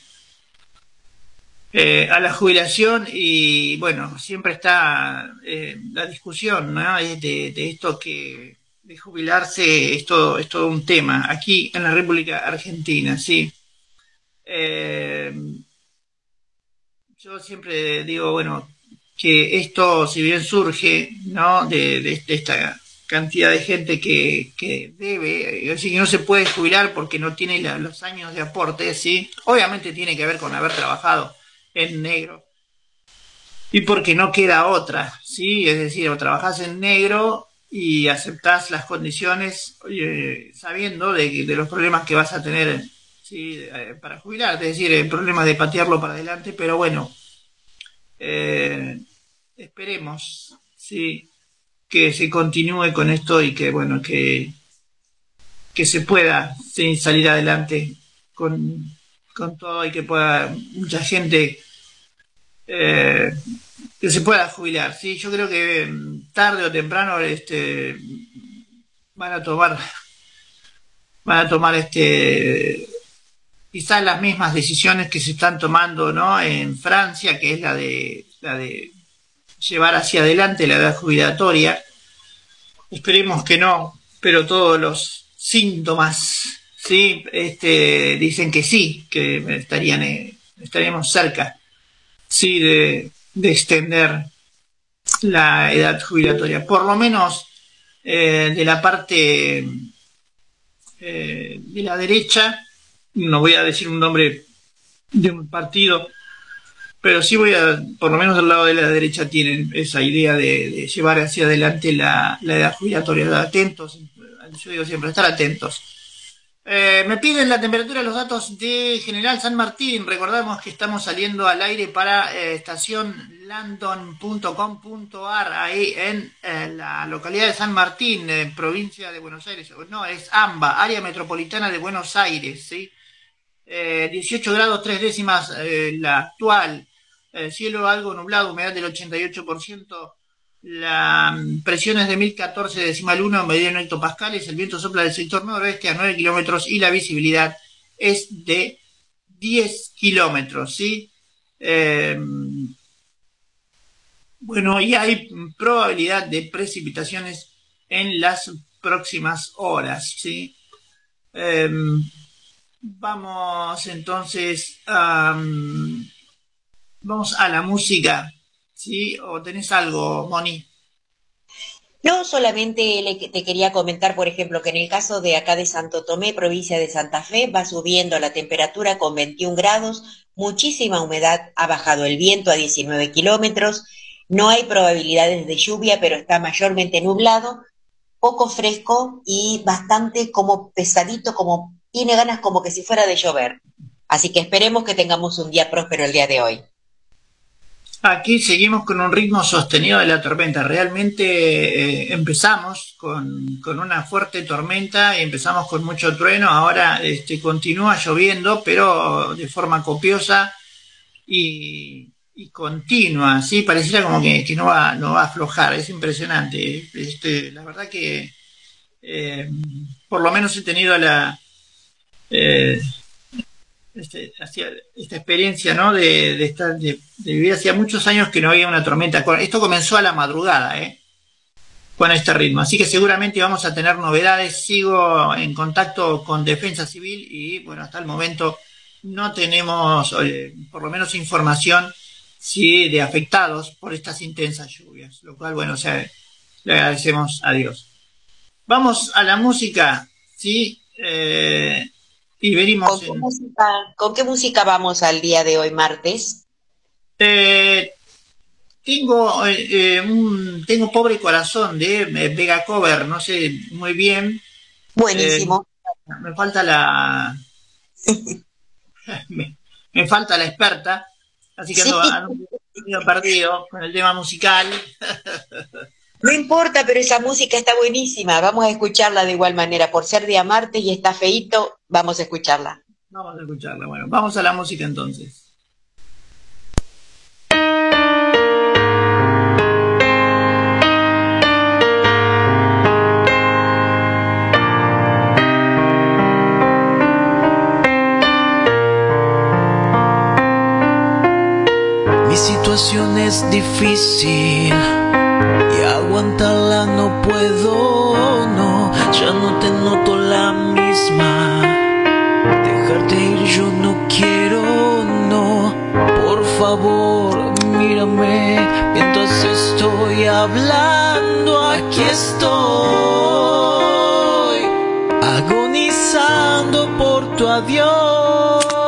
[SPEAKER 5] eh, a la jubilación y bueno, siempre está eh, la discusión ¿no? de, esto que de jubilarse es todo, es todo un tema aquí en la República Argentina, sí. Eh, yo siempre digo, bueno, que esto, si bien surge, ¿no? De, esta cantidad de gente que, que debe, es que no se puede jubilar porque no tiene los años de aporte, ¿sí? Obviamente tiene que ver con haber trabajado en negro. Y porque no queda otra, ¿sí? Es decir, o trabajas en negro y aceptás las condiciones sabiendo de, de, los problemas que vas a tener ¿sí? Eh, para jubilarte, es decir, el problema de patearlo para adelante, pero bueno, eh, esperemos ¿sí? que se continúe con esto y que, bueno, que, que se pueda salir adelante con, con todo y que pueda mucha gente eh, que se pueda jubilar. Sí, yo creo que mm, tarde o temprano este van a tomar van a tomar este quizás las mismas decisiones que se están tomando ¿no? en Francia, que es la de la de llevar hacia adelante la edad jubilatoria. Esperemos que no, pero todos los síntomas sí este dicen que sí, que estarían eh, estaríamos cerca sí de, extender la edad jubilatoria, por lo menos eh, de la parte eh, de la derecha, no voy a decir un nombre de un partido, pero sí voy a, por lo menos del lado de la derecha tienen esa idea de, llevar hacia adelante la, la edad jubilatoria, atentos, yo digo siempre, estar atentos eh, me piden la temperatura los datos de General San Martín. Recordamos que estamos saliendo al aire para eh, estación landon.com.ar, ahí en eh, la localidad de San Martín, provincia de Buenos Aires. No, es AMBA, área metropolitana de Buenos Aires. ¿sí? 18 grados 3 décimas la actual. cielo algo nublado, humedad del 88% la presión es de 1014 decimal 1 medida en hectopascales, el viento sopla del sector noroeste a 9 kilómetros y la visibilidad es de 10 kilómetros, ¿sí? Eh, bueno, y hay probabilidad de precipitaciones en las próximas horas, ¿sí? Eh, vamos entonces vamos a la música. ¿Sí? ¿O tenés algo, Moni?
[SPEAKER 9] No, solamente te quería comentar, por ejemplo, que en el caso de acá de Santo Tomé, provincia de Santa Fe, va subiendo la temperatura con 21 grados, muchísima humedad, ha bajado el viento a 19 kilómetros, no hay probabilidades de lluvia, pero está mayormente nublado, poco fresco y bastante como pesadito, como tiene ganas como que si fuera de llover. Así que esperemos que tengamos un día próspero el día de hoy.
[SPEAKER 5] Aquí seguimos con un ritmo sostenido de la tormenta. Realmente eh, empezamos con, una fuerte tormenta y empezamos con mucho trueno. Ahora este, continúa lloviendo, pero de forma copiosa y, continua. ¿sí? Pareciera como que, no, va, no va a aflojar. Es impresionante. Este, la verdad que eh, por lo menos he tenido la eh, este, esta experiencia ¿no? de, estar, de, vivir hacía muchos años que no había una tormenta. Esto comenzó a la madrugada, ¿eh? con este ritmo. Así que seguramente vamos a tener novedades. Sigo en contacto con Defensa Civil y bueno, hasta el momento no tenemos, eh, por lo menos, información sí, de afectados por estas intensas lluvias, lo cual, bueno, le agradecemos a Dios. Vamos a la música, ¿sí? Eh, y.
[SPEAKER 9] ¿Con, qué música, ¿Con qué música vamos al día de hoy, martes?
[SPEAKER 5] Eh, tengo, eh, un, tengo Pobre Corazón de Vega Cover, no sé muy bien.
[SPEAKER 9] Buenísimo.
[SPEAKER 5] me falta la. (laughs) (laughs) me, falta la experta, así que ando, ando perdido con el tema musical. (laughs)
[SPEAKER 9] No importa, pero esa música está buenísima. Vamos a escucharla de igual manera. Por ser de amarte y está feito, vamos a escucharla.
[SPEAKER 5] Vamos a escucharla. Bueno, vamos a la música entonces.
[SPEAKER 2] Mi situación es difícil aguantarla no puedo, no, ya no te noto la misma. Dejarte ir yo no quiero, no, por favor mírame mientras estoy hablando, aquí estoy, agonizando por tu adiós.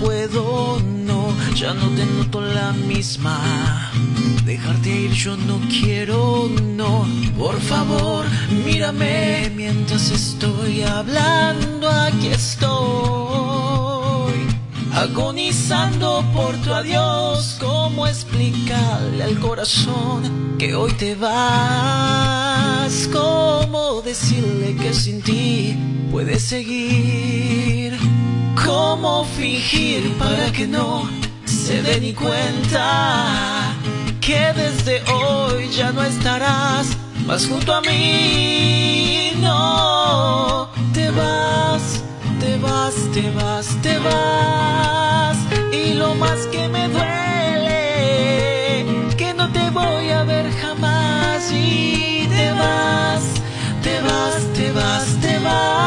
[SPEAKER 2] Puedo, no, ya no te noto la misma. Dejarte ir yo no quiero, no, por favor, mírame mientras estoy hablando, aquí estoy. Agonizando por tu adiós, ¿cómo explicarle al corazón que hoy te vas? ¿Cómo decirle que sin ti puedes seguir. ¿Cómo fingir para que no se dé ni cuenta que desde hoy ya no estarás más junto a mí? No, te vas, te vas, te vas, te vas. Y lo más que me duele, que no te voy a ver jamás y te vas, te vas, te vas, te vas.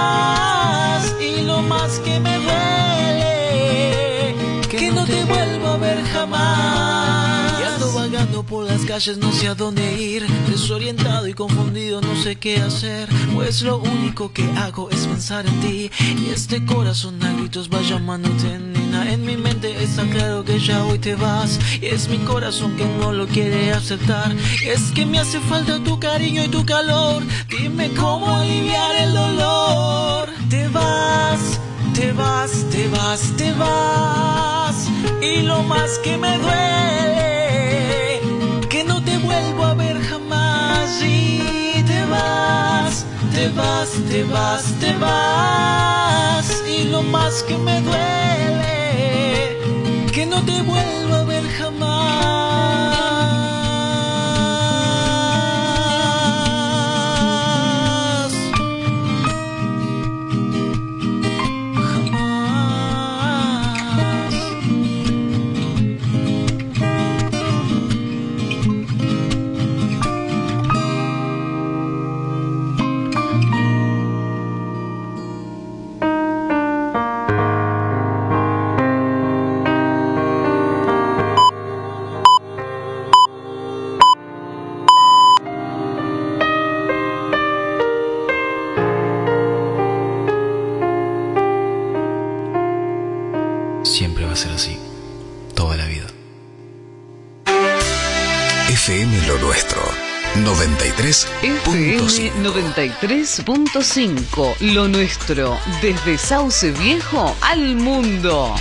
[SPEAKER 2] por las no sé a dónde ir. Desorientado y confundido, no sé qué hacer. Pues lo único que hago es pensar en ti. Y este corazón a gritos va llamándote, nena. En mi mente está claro que ya hoy te vas. Y es mi corazón que no lo quiere aceptar. Es que me hace falta tu cariño y tu calor. Dime cómo aliviar el dolor. Te vas, te vas, te vas, te vas. Y lo más que me duele y te vas, te vas, te vas, te vas. Y lo más que me duele que no te vuelvo
[SPEAKER 3] 93.5
[SPEAKER 1] 93.5 Lo nuestro, desde Sauce Viejo al mundo.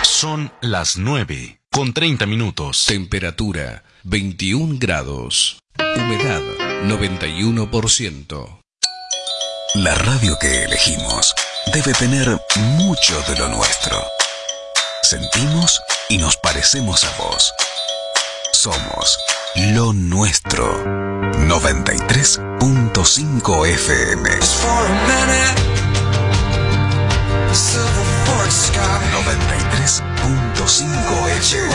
[SPEAKER 3] Son las 9 con 30 minutos. Temperatura 21 grados. Humedad 91%. La radio que elegimos debe tener mucho de lo nuestro. Sentimos y nos parecemos a vos. Somos lo nuestro. 93.5 FM. 93.5 FM.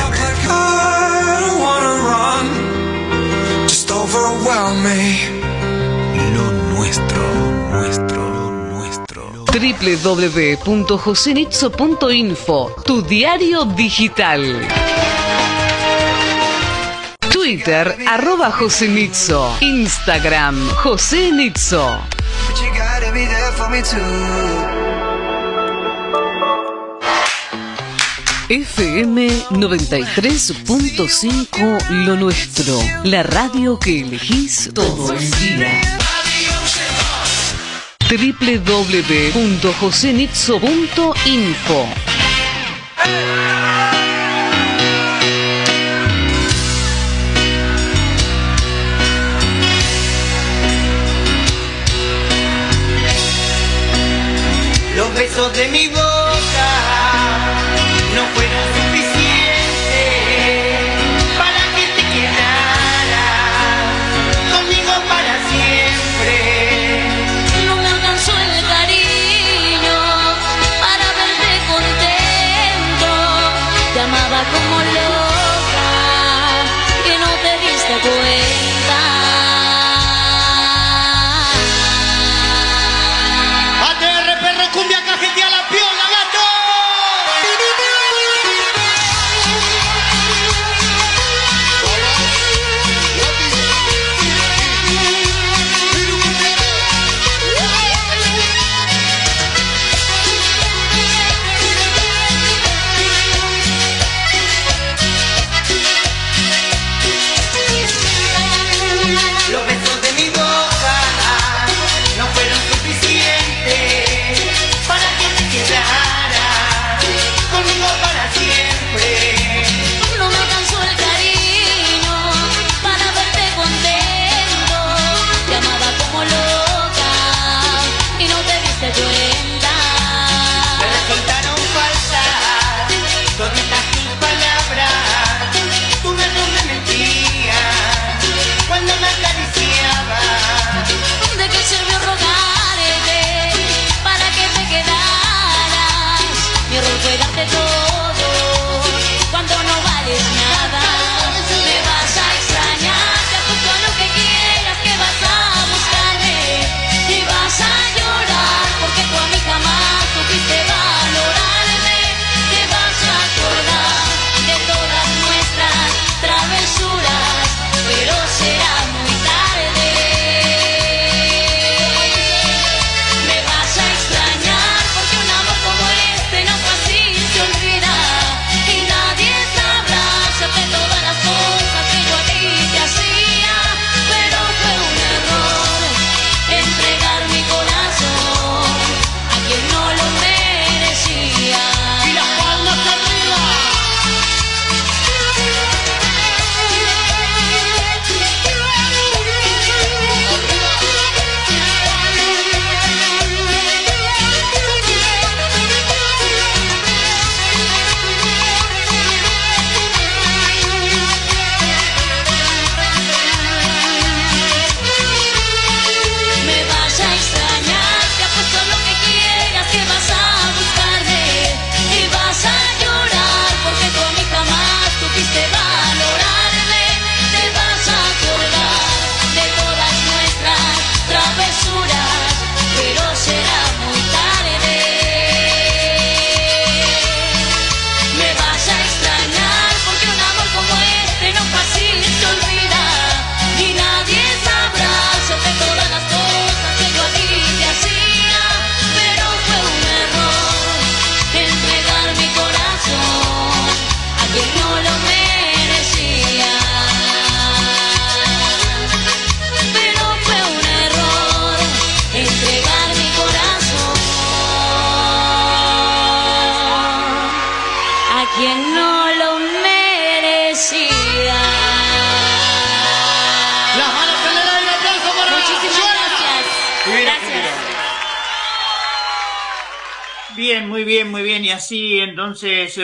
[SPEAKER 3] Lo nuestro, nuestro, nuestro.
[SPEAKER 1] www.josenitzo.info Tu diario digital. Twitter, arroba José Nitzo. Instagram, José Nitzo. FM 93.5 Lo Nuestro. La radio que elegís todo el día. www.josenitzo.info
[SPEAKER 6] de mi boca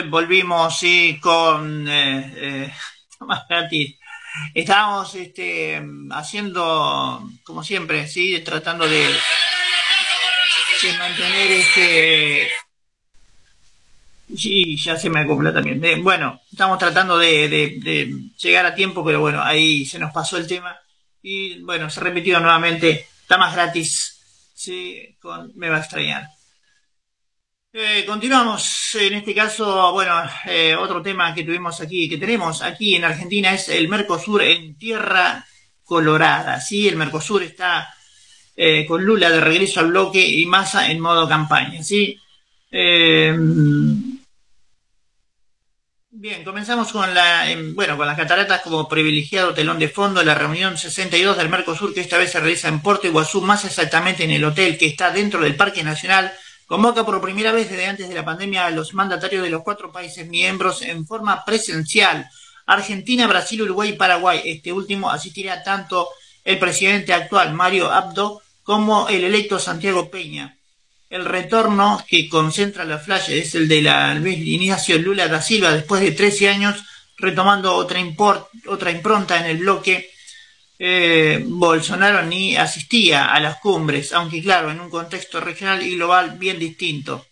[SPEAKER 5] volvimos sí, con eh, eh, (laughs) Tomás gratis. Estábamos este, haciendo, como siempre, sí, tratando de, mantener este. Sí, ya se me acopla también. De, bueno, estamos tratando de llegar a tiempo, pero bueno, ahí se nos pasó el tema. Y bueno, se ha repetido nuevamente. Está más gratis. Sí, con, me va a extrañar. Eh, continuamos, en este caso, bueno, eh, otro tema que tuvimos aquí, que tenemos aquí en Argentina es el Mercosur en tierra colorada, ¿sí? El Mercosur está eh, con Lula de regreso al bloque y Massa en modo campaña, ¿sí? Eh, bien, comenzamos con la, em, bueno, con las cataratas como privilegiado telón de fondo, la reunión 62 del Mercosur que esta vez se realiza en Puerto Iguazú, más exactamente en el hotel que está dentro del Parque Nacional convoca por primera vez desde antes de la pandemia a los mandatarios de los cuatro países miembros en forma presencial. Argentina, Brasil, Uruguay y Paraguay. Este último asistirá tanto el presidente actual, Mario Abdo, como el electo Santiago Peña. El retorno que concentra la flash es el de la Ignacio Lula da Silva después de 13 años retomando otra, impronta en el bloque eh, Bolsonaro ni asistía a las cumbres, aunque claro, en un contexto regional y global bien distinto.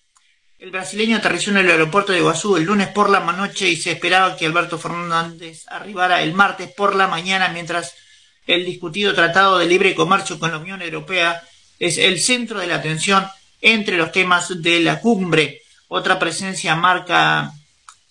[SPEAKER 5] El brasileño aterrizó en el aeropuerto de Guazú el lunes por la noche y se esperaba que Alberto Fernández arribara el martes por la mañana mientras el discutido Tratado de Libre Comercio con la Unión Europea es el centro de la atención entre los temas de la cumbre. Otra presencia marca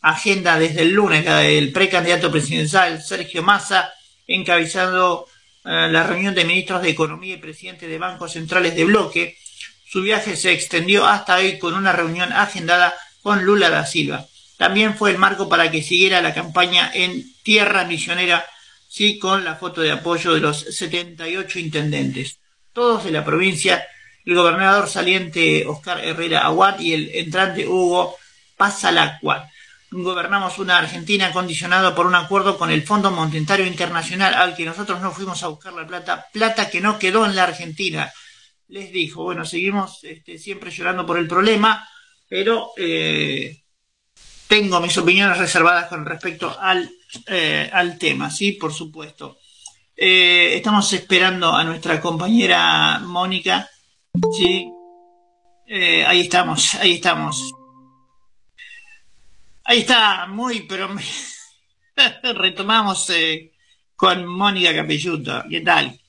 [SPEAKER 5] agenda desde el lunes, la del precandidato presidencial Sergio Massa, encabezando eh, la reunión de ministros de Economía y presidente de bancos centrales de bloque. Su viaje se extendió hasta hoy con una reunión agendada con Lula da Silva. También fue el marco para que siguiera la campaña en Tierra Misionera, sí, con la foto de apoyo de los 78 intendentes, todos de la provincia, el gobernador saliente Oscar Herrera Aguad y el entrante Hugo Pasalacua gobernamos una Argentina condicionada por un acuerdo con el Fondo Monetario Internacional al que nosotros no fuimos a buscar la plata, plata que no quedó en la Argentina. Les dijo, bueno, seguimos este, siempre llorando por el problema, pero eh, tengo mis opiniones reservadas con respecto al, eh, al tema, sí, por supuesto. Eh, estamos esperando a nuestra compañera Mónica, sí. ahí estamos, ahí estamos. Ahí está, muy, pero (laughs) retomamos eh, con Mónica Capelluto. ¿Qué tal?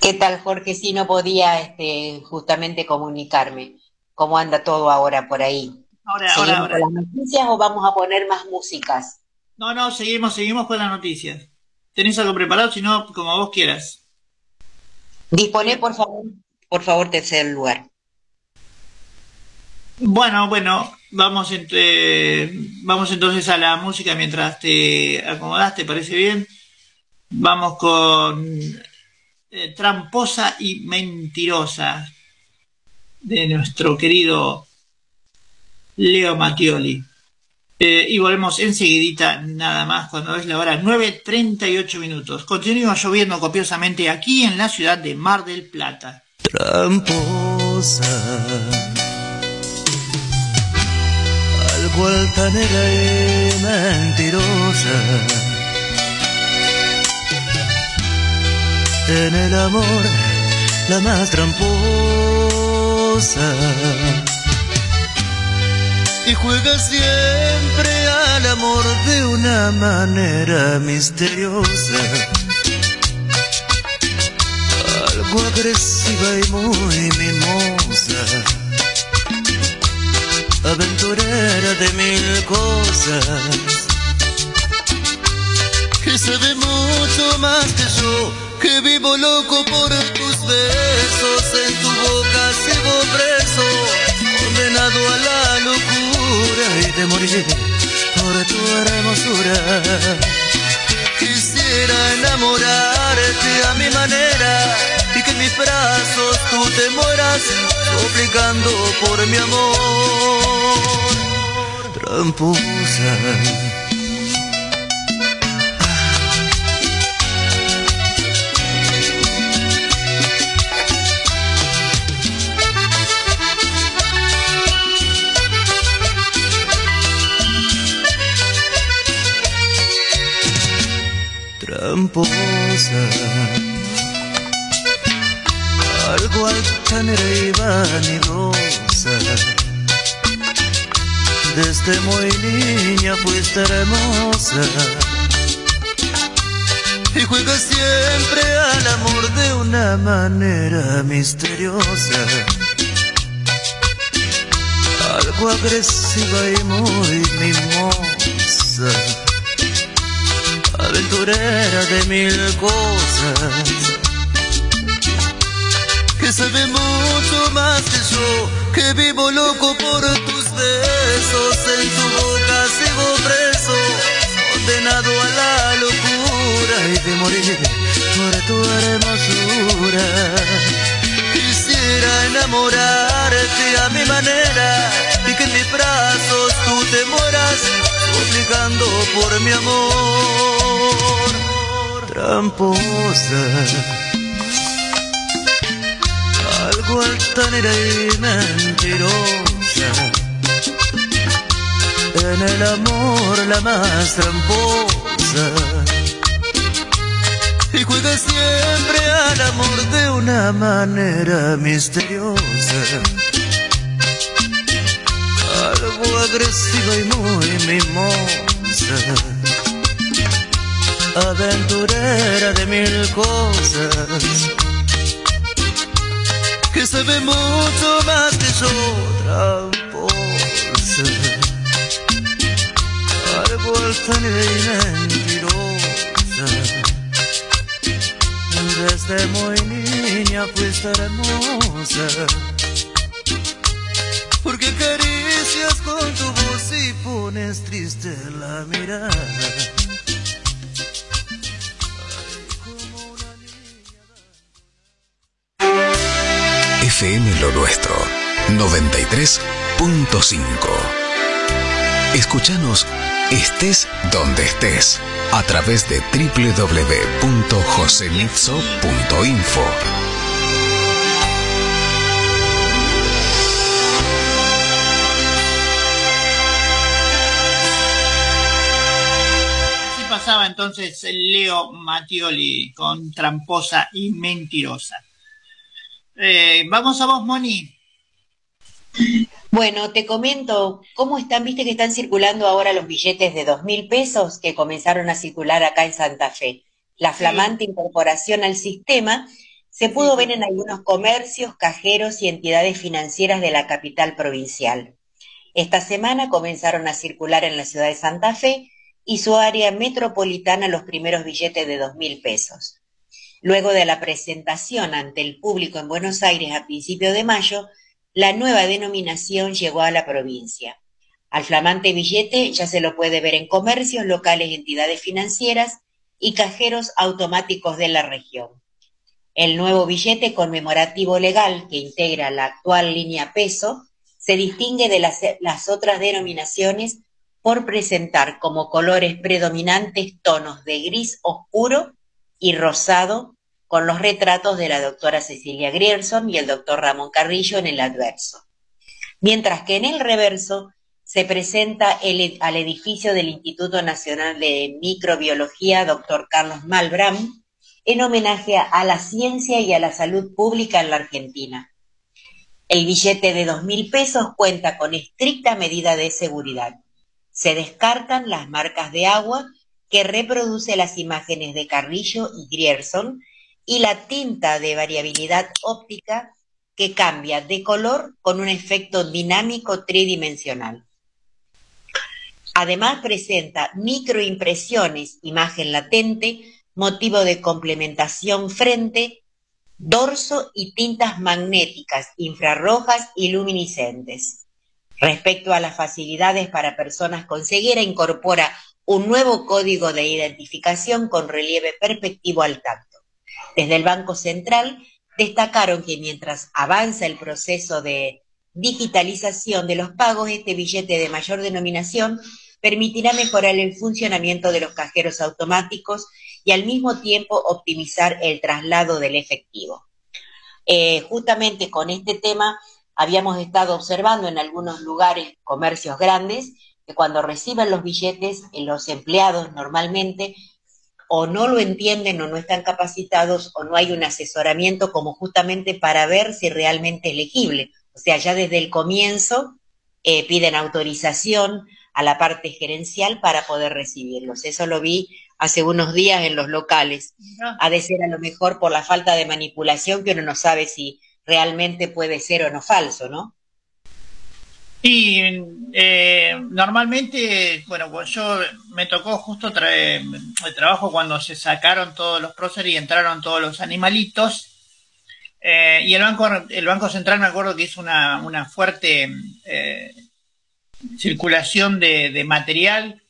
[SPEAKER 9] ¿Qué tal, Jorge? Sí, no podía este, justamente comunicarme. ¿Cómo anda todo ahora por ahí?
[SPEAKER 5] Ahora, ahora, ahora.
[SPEAKER 9] con las noticias o vamos a poner más músicas?
[SPEAKER 5] No, no, seguimos, seguimos con las noticias. ¿Tenés algo preparado? Si no, como vos quieras.
[SPEAKER 9] Dispone, por favor, por favor, tercer lugar.
[SPEAKER 5] Bueno, bueno, vamos, entre, vamos entonces a la música mientras te acomodas, ¿te parece bien? Vamos con eh, Tramposa y Mentirosa de nuestro querido Leo Mattioli. Eh, y volvemos enseguidita, nada más, cuando es la hora 9.38 minutos. Continúa lloviendo copiosamente aquí en la ciudad de Mar del Plata.
[SPEAKER 21] Tramposa cual altanera y mentirosa. En el amor, la más tramposa. Y juega siempre al amor de una manera misteriosa. Algo agresiva y muy mimosa aventurera de mil cosas, que sabe mucho más que yo, que vivo loco por tus besos, en tu boca sigo preso, condenado a la locura. Y de morir por tu hermosura. Quisiera enamorarte a mi manera en mis brazos tú te mueras, suplicando por mi amor. Tramposa. Tramposa algo altanera y vanidosa. Desde muy niña fuiste hermosa y juegas siempre al amor de una manera misteriosa. Algo agresiva y muy mimosa, aventurera de mil cosas, sabe mucho más que yo, que vivo loco por tus besos, en tu boca sigo preso, condenado a la locura y de morir por tu hermosura. Quisiera enamorarte a mi manera y que en mis brazos tú te mueras, suplicando por mi amor. Tramposa, altanera y mentirosa. En el amor la más tramposa y juega siempre al amor de una manera misteriosa. Algo agresiva y muy mimosa, aventurera de mil cosas, que sabe mucho más que yo, tramposa. Altanera y mentirosa. Desde muy niña fuiste hermosa Porque caricias con tu voz y pones triste la mirada
[SPEAKER 3] FM Lo Nuestro 93.5 Escúchanos estés donde estés a través de www.joselitzo.info.
[SPEAKER 5] Así pasaba entonces Leo Mattioli con Tramposa y Mentirosa. Eh, vamos a vos, Moni.
[SPEAKER 9] Bueno, te comento cómo están, viste que están circulando ahora los billetes de dos mil pesos que comenzaron a circular acá en Santa Fe. La flamante incorporación al sistema se pudo ver en algunos comercios, cajeros y entidades financieras de la capital provincial. Esta semana comenzaron a circular en la ciudad de Santa Fe y su área metropolitana los primeros billetes de dos mil pesos. Luego de la presentación ante el público en Buenos Aires a principios de mayo, la nueva denominación llegó a la provincia. Al flamante billete ya se lo puede ver en comercios locales, entidades financieras y cajeros automáticos de la región. El nuevo billete conmemorativo legal que integra la actual línea peso se distingue de las, otras denominaciones por presentar como colores predominantes tonos de gris oscuro y rosado con los retratos de la doctora Cecilia Grierson y el doctor Ramón Carrillo en el adverso. Mientras que en el reverso se presenta al edificio del Instituto Nacional de Microbiología, doctor Carlos Malbram, en homenaje a la ciencia y a la salud pública en la Argentina. El billete de dos mil pesos cuenta con estricta medida de seguridad. Se descartan las marcas de agua que reproduce las imágenes de Carrillo y Grierson y la tinta de variabilidad óptica que cambia de color con un efecto dinámico tridimensional. Además presenta microimpresiones, imagen latente, motivo de complementación frente, dorso y tintas magnéticas, infrarrojas y luminiscentes. Respecto a las facilidades para personas con ceguera, incorpora un nuevo código de identificación con relieve perspectivo al tacto. Desde el Banco Central destacaron que mientras avanza el proceso de digitalización de los pagos, este billete de mayor denominación permitirá mejorar el funcionamiento de los cajeros automáticos y al mismo tiempo optimizar el traslado del efectivo. Eh, justamente con este tema habíamos estado observando en algunos lugares, comercios grandes, que cuando reciben los billetes, los empleados normalmente o no lo entienden o no están capacitados o no hay un asesoramiento como justamente para ver si realmente es legible. O sea, ya desde el comienzo eh, piden autorización a la parte gerencial para poder recibirlos. Eso lo vi hace unos días en los locales. Ha de ser a lo mejor por la falta de manipulación que uno no sabe si realmente puede ser o no falso, ¿no?
[SPEAKER 5] Y eh, normalmente, bueno, pues yo me tocó justo traer el trabajo cuando se sacaron todos los próceres y entraron todos los animalitos. Eh, y el banco, el banco central me acuerdo que hizo una, una fuerte eh, circulación de, de, material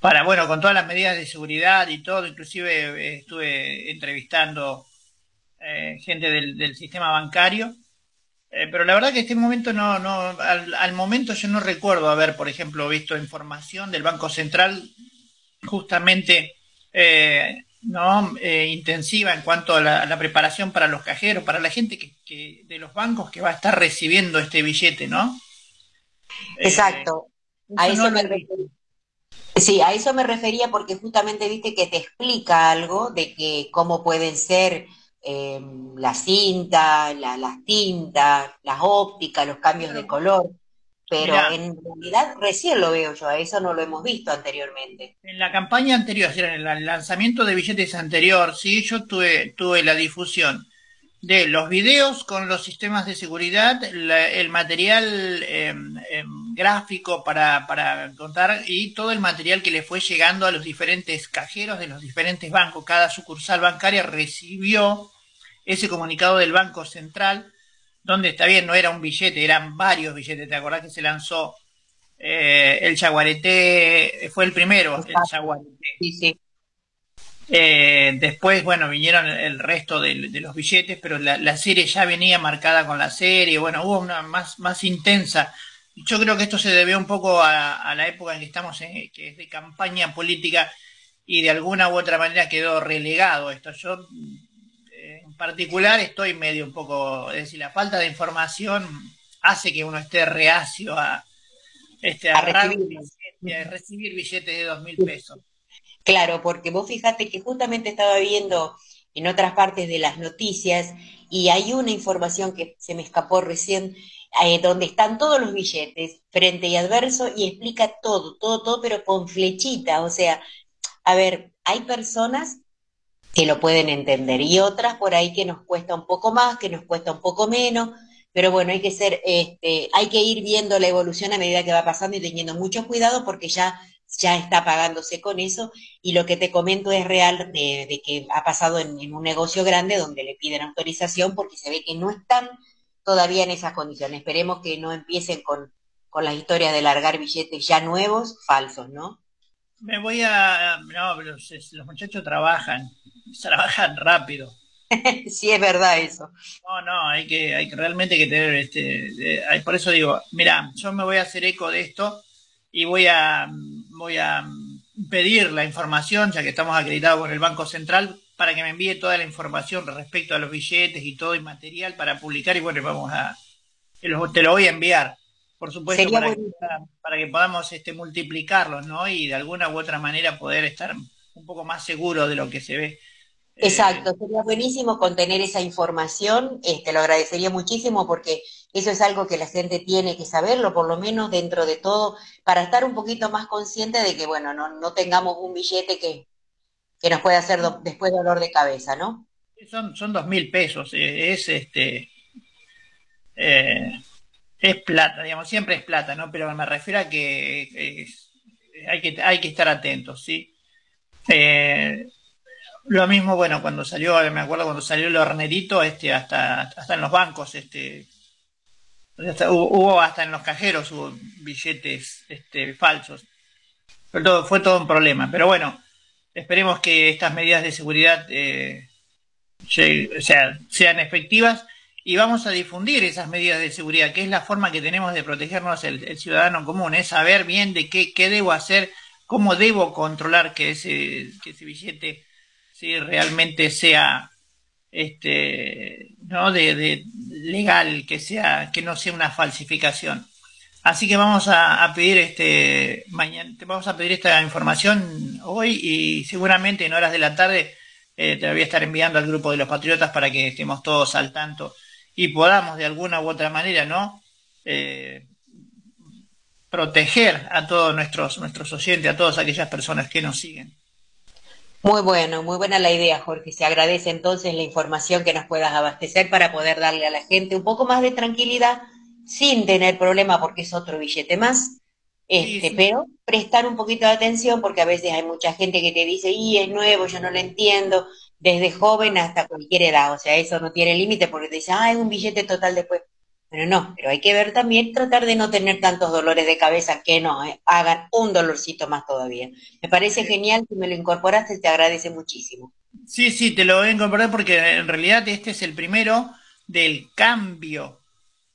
[SPEAKER 5] para, bueno, con todas las medidas de seguridad y todo, inclusive estuve entrevistando gente del, del sistema bancario eh, pero la verdad que este momento no, no al, momento yo no recuerdo haber, por ejemplo, visto información del Banco Central justamente eh, no eh, intensiva en cuanto a la, preparación para los cajeros, para la gente que, de los bancos que va a estar recibiendo este billete, ¿no?
[SPEAKER 9] Exacto. a eso me Sí, a eso me refería porque justamente viste que te explica algo de que cómo pueden ser eh, la cinta, las tintas, las ópticas, los cambios de color, pero en realidad recién lo veo yo, a eso no lo hemos visto anteriormente.
[SPEAKER 5] En la campaña anterior, en el lanzamiento de billetes anterior, sí, yo tuve, tuve la difusión de los videos con los sistemas de seguridad, el material em, gráfico para, para contar y todo el material que le fue llegando a los diferentes cajeros de los diferentes bancos. Cada sucursal bancaria recibió ese comunicado del Banco Central, donde está bien, no era un billete, eran varios billetes. ¿Te acordás que se lanzó eh, el Jaguarete? Fue el primero, el Jaguarete.
[SPEAKER 9] Sí, sí.
[SPEAKER 5] Eh, después, bueno, vinieron el resto de, los billetes, pero la, serie ya venía marcada con la serie, bueno, hubo una más, más intensa. Yo creo que esto se debe un poco a, la época en que estamos, en, que es de campaña política y de alguna u otra manera quedó relegado esto. Yo eh, en particular estoy medio un poco, es decir, la falta de información hace que uno esté reacio a, este, a, recibir, billetes de dos mil pesos.
[SPEAKER 9] Claro, porque vos fíjate que justamente estaba viendo en otras partes de las noticias y hay una información que se me escapó recién, eh, donde están todos los billetes, frente y adverso, y explica todo, todo, todo, pero con flechita. O sea, a ver, hay personas que lo pueden entender y otras por ahí que nos cuesta un poco más, que nos cuesta un poco menos, pero bueno, hay que ser, este, hay que ir viendo la evolución a medida que va pasando y teniendo mucho cuidado porque ya ya está pagándose con eso y lo que te comento es real de, que ha pasado en, un negocio grande donde le piden autorización porque se ve que no están todavía en esas condiciones. Esperemos que no empiecen con, con las historias de largar billetes ya nuevos, falsos, ¿no?
[SPEAKER 5] Me voy a... No, los, los muchachos trabajan, (laughs) trabajan rápido. (laughs)
[SPEAKER 9] sí, es verdad eso.
[SPEAKER 5] No, no, hay que, hay realmente que tener este, por eso digo, mira, yo me voy a hacer eco de esto y voy a, voy a pedir la información, ya que estamos acreditados por el Banco Central, para que me envíe toda la información respecto a los billetes y todo el material para publicar y bueno, vamos a, te lo voy a enviar, por supuesto, para que, para que, podamos este, multiplicarlos, ¿no? Y de alguna u otra manera poder estar un poco más seguro de lo que se ve.
[SPEAKER 9] Exacto, sería buenísimo contener esa información, este, lo agradecería muchísimo porque eso es algo que la gente tiene que saberlo, por lo menos dentro de todo, para estar un poquito más consciente de que, bueno, no, no tengamos un billete que, que nos pueda hacer después dolor de cabeza, ¿no?
[SPEAKER 5] Son, son dos mil pesos, eh, es este, eh, es plata, digamos, siempre es plata, ¿no? Pero me refiero a que, hay que hay que estar atentos, ¿sí? Eh, lo mismo, bueno, cuando salió, me acuerdo cuando salió el hornerito, este, hasta, hasta en los bancos, este, hubo, hasta en los cajeros hubo billetes este, falsos. Pero todo, fue todo un problema. Pero bueno, esperemos que estas medidas de seguridad eh, sea, sean efectivas y vamos a difundir esas medidas de seguridad, que es la forma que tenemos de protegernos el, ciudadano común, es saber bien de qué, qué debo hacer, cómo debo controlar que ese, que ese billete si realmente sea este no de, legal que sea que no sea una falsificación Así que vamos a, pedir este mañana, te vamos a pedir esta información hoy y seguramente en horas de la tarde eh, te la voy a estar enviando al grupo de los patriotas para que estemos todos al tanto y podamos de alguna u otra manera, ¿no? Eh, proteger a todos nuestros, nuestros oyentes, a todas aquellas personas que nos siguen.
[SPEAKER 9] Muy bueno, muy buena la idea, Jorge. Se agradece entonces la información que nos puedas abastecer para poder darle a la gente un poco más de tranquilidad sin tener problema porque es otro billete más. Este, pero prestar un poquito de atención porque a veces hay mucha gente que te dice, y es nuevo, yo no lo entiendo, desde joven hasta cualquier edad, o sea, eso no tiene límite porque te dice, ah, es un billete total después. Pero no, pero hay que ver también, tratar de no tener tantos dolores de cabeza que no eh, hagan un dolorcito más todavía. Me parece genial que me lo incorporaste, te agradece muchísimo.
[SPEAKER 5] Sí, sí, te lo voy a incorporar porque en realidad este es el primero del cambio,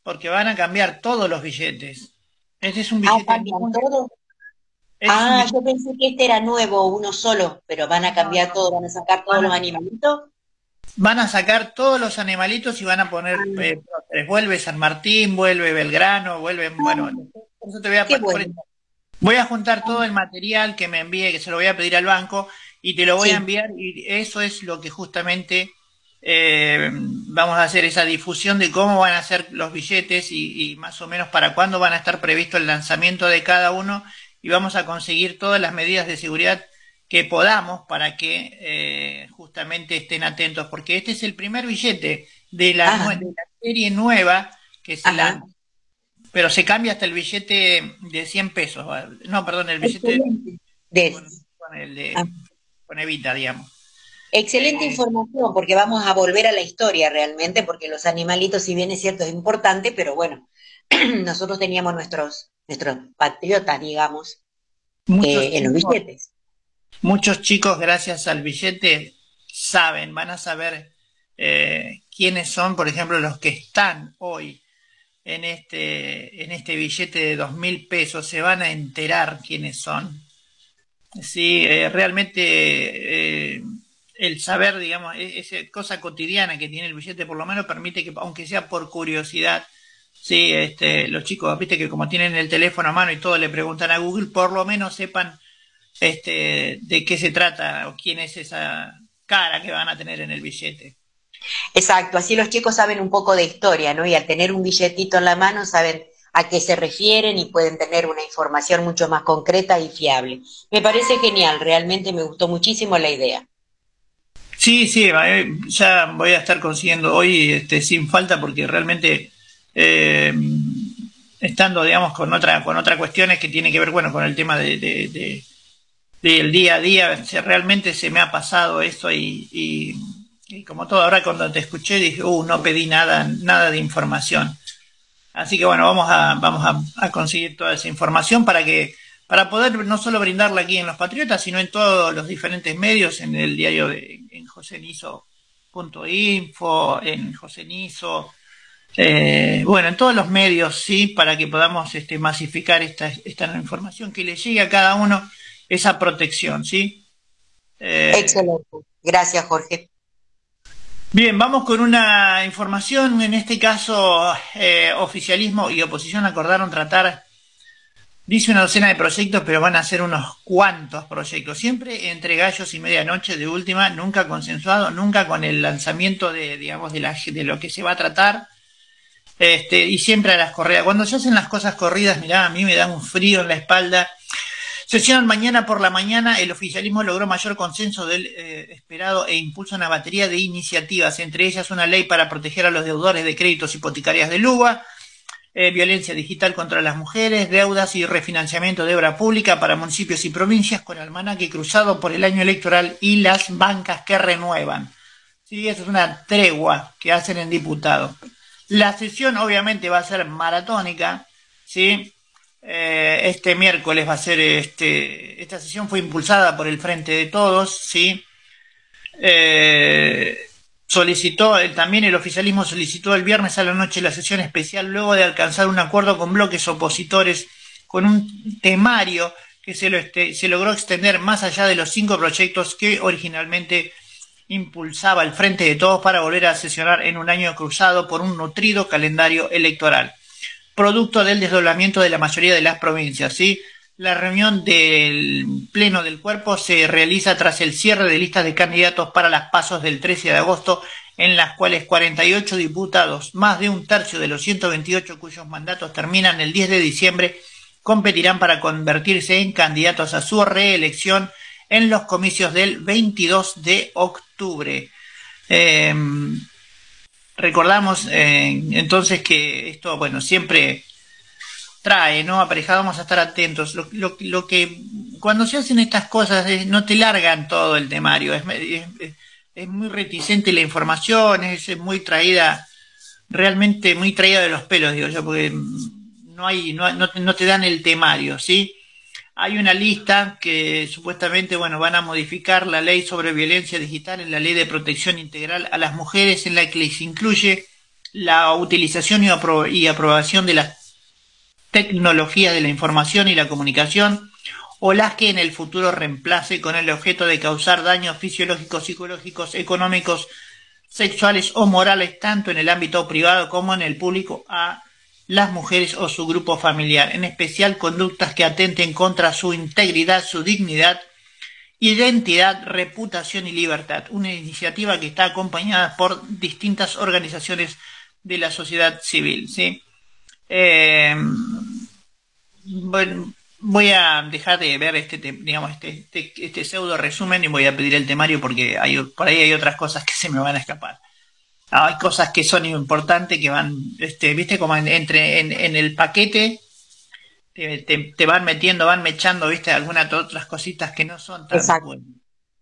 [SPEAKER 5] porque van a cambiar todos los billetes. Este es un
[SPEAKER 9] ah,
[SPEAKER 5] billete.
[SPEAKER 9] Ah, ah yo pensé que este era nuevo, uno solo, pero van a cambiar todo, van a sacar todos los animalitos
[SPEAKER 5] van a sacar todos los animalitos y van a poner eh, vuelve San Martín, vuelve Belgrano, vuelve, bueno, eso te voy a Voy a juntar todo el material que me envíe, que se lo voy a pedir al banco y te lo voy a enviar y eso es lo que justamente eh, vamos a hacer esa difusión de cómo van a ser los billetes y, y, más o menos para cuándo van a estar previsto el lanzamiento de cada uno y vamos a conseguir todas las medidas de seguridad que podamos para que eh, justamente estén atentos, porque este es el primer billete de la, de la serie nueva que se la... Pero se cambia hasta el billete de 100 pesos. No, perdón, el billete de, con, el de, ah. con Evita, digamos.
[SPEAKER 9] Excelente información, porque vamos a volver a la historia realmente, porque los animalitos, si bien es cierto, es importante, pero bueno, (clears throat) nosotros teníamos nuestros, nuestros patriotas, digamos, eh, en los billetes.
[SPEAKER 5] Muchos chicos, gracias al billete, saben, van a saber eh, quiénes son, por ejemplo, los que están hoy en este, en este billete de dos mil pesos, se van a enterar quiénes son. Sí, eh, realmente eh, el saber, digamos, e-, esa cosa cotidiana que tiene el billete, por lo menos permite que, aunque sea por curiosidad, sí, este, los chicos, viste que como tienen el teléfono a mano y todo le preguntan a Google, por lo menos sepan este, de qué se trata o quién es esa cara que van a tener en el billete.
[SPEAKER 9] Exacto, así los chicos saben un poco de historia, ¿no? Y al tener un billetito en la mano saben a qué se refieren y pueden tener una información mucho más concreta y fiable. Me parece genial, realmente me gustó muchísimo la idea.
[SPEAKER 5] Sí, sí, eh, ya voy a estar consiguiendo hoy este, sin falta porque realmente eh, estando, digamos, con otra, con otras cuestiones que tiene que ver, bueno, con el tema de del día a día, realmente se me ha pasado esto y, como todo, ahora cuando te escuché dije, uh, no pedí nada, nada de información. Así que bueno, vamos a, vamos a, conseguir toda esa información para que, para poder no solo brindarla aquí en Los Patriotas, sino en todos los diferentes medios, en el diario de, en josenizo.info, en josenizo, eh, bueno, en todos los medios, sí, para que podamos este, masificar esta, esta información que le llegue a cada uno esa protección, ¿sí?
[SPEAKER 9] Eh, Excelente. Gracias, Jorge.
[SPEAKER 5] Bien, vamos con una información. En este caso, eh, oficialismo y oposición acordaron tratar, dice una docena de proyectos, pero van a ser unos cuantos proyectos. Siempre entre gallos y medianoche de última, nunca consensuado, nunca con el lanzamiento de, digamos, de, la, de lo que se va a tratar. Este, y siempre a las corridas. Cuando se hacen las cosas corridas, mirá, a mí me da un frío en la espalda Sesión mañana por la mañana, el oficialismo logró mayor consenso del eh, esperado e impulsa una batería de iniciativas, entre ellas una ley para proteger a los deudores de créditos hipotecarias de LUBA, eh, violencia digital contra las mujeres, deudas y refinanciamiento de obra pública para municipios y provincias con almanaque cruzado por el año electoral y las bancas que renuevan. Sí, esa es una tregua que hacen en diputado. La sesión obviamente va a ser maratónica, ¿sí? Eh, este miércoles va a ser este esta sesión fue impulsada por el Frente de Todos, sí. Eh, solicitó también el oficialismo solicitó el viernes a la noche la sesión especial luego de alcanzar un acuerdo con bloques opositores con un temario que se, lo este, se logró extender más allá de los cinco proyectos que originalmente impulsaba el Frente de Todos para volver a sesionar en un año cruzado por un nutrido calendario electoral. Producto del desdoblamiento de la mayoría de las provincias. ¿sí? La reunión del Pleno del Cuerpo se realiza tras el cierre de listas de candidatos para las pasos del 13 de agosto, en las cuales 48 diputados, más de un tercio de los 128 cuyos mandatos terminan el 10 de diciembre, competirán para convertirse en candidatos a su reelección en los comicios del 22 de octubre. Em, recordamos eh, entonces que esto, bueno, siempre trae, ¿no? Aparejado, vamos a estar atentos. Lo, que cuando se hacen estas cosas no te largan todo el temario, es, es, muy reticente la información, es, muy traída, realmente muy traída de los pelos, digo yo, porque no hay, no, no, te dan el temario, ¿sí? Hay una lista que supuestamente, bueno, van a modificar la ley sobre violencia digital en la ley de protección integral a las mujeres en la que se incluye la utilización y, y aprobación de las tecnologías de la información y la comunicación o las que en el futuro reemplace con el objeto de causar daños fisiológicos, psicológicos, económicos, sexuales o morales tanto en el ámbito privado como en el público a las mujeres o su grupo familiar, en especial conductas que atenten contra su integridad, su dignidad, identidad, reputación y libertad. Una iniciativa que está acompañada por distintas organizaciones de la sociedad civil. ¿sí? Eh, bueno, voy a dejar de ver este, digamos, este, este, este, pseudo resumen y voy a pedir el temario porque hay, por ahí hay otras cosas que se me van a escapar hay cosas que son importantes que van, este, viste, como entre en, el paquete te, van metiendo, van mechando, viste, algunas otras cositas que no son tan buenas.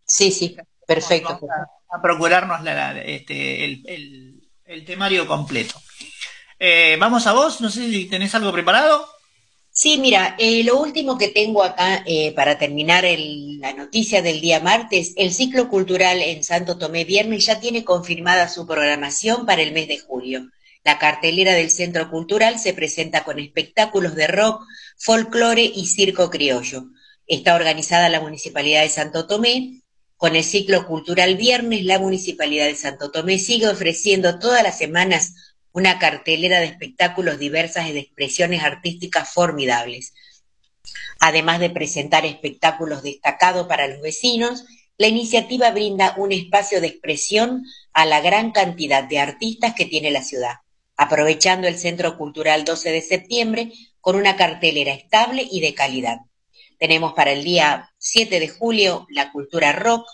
[SPEAKER 9] Sí, sí, perfecto.
[SPEAKER 5] a, procurarnos este, el, temario completo. Eh, vamos a vos, no sé si tenés algo preparado.
[SPEAKER 9] Sí, mira, eh, lo último que tengo acá eh, para terminar la noticia del día martes, el ciclo cultural en Santo Tomé Viernes ya tiene confirmada su programación para el mes de julio. La cartelera del Centro Cultural se presenta con espectáculos de rock, folclore y circo criollo. Está organizada la Municipalidad de Santo Tomé. Con el ciclo cultural Viernes, la Municipalidad de Santo Tomé sigue ofreciendo todas las semanas una cartelera de espectáculos diversas y de expresiones artísticas formidables. Además de presentar espectáculos destacados para los vecinos, la iniciativa brinda un espacio de expresión a la gran cantidad de artistas que tiene la ciudad, aprovechando el Centro Cultural 12 de septiembre con una cartelera estable y de calidad. Tenemos para el día 7 de julio la cultura rock,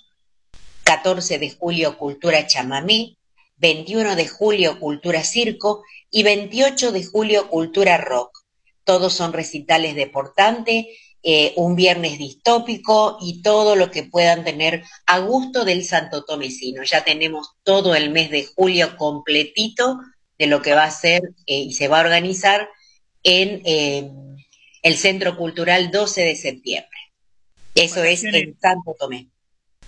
[SPEAKER 9] 14 de julio cultura chamamé, 21 de julio Cultura Circo y 28 de julio Cultura Rock. Todos son recitales de portante, eh, un viernes distópico y todo lo que puedan tener a gusto del Santo Tomecino. Ya tenemos todo el mes de julio completito de lo que va a ser eh, y se va a organizar en eh, el Centro Cultural 12 de septiembre. Eso es en Santo Tomé.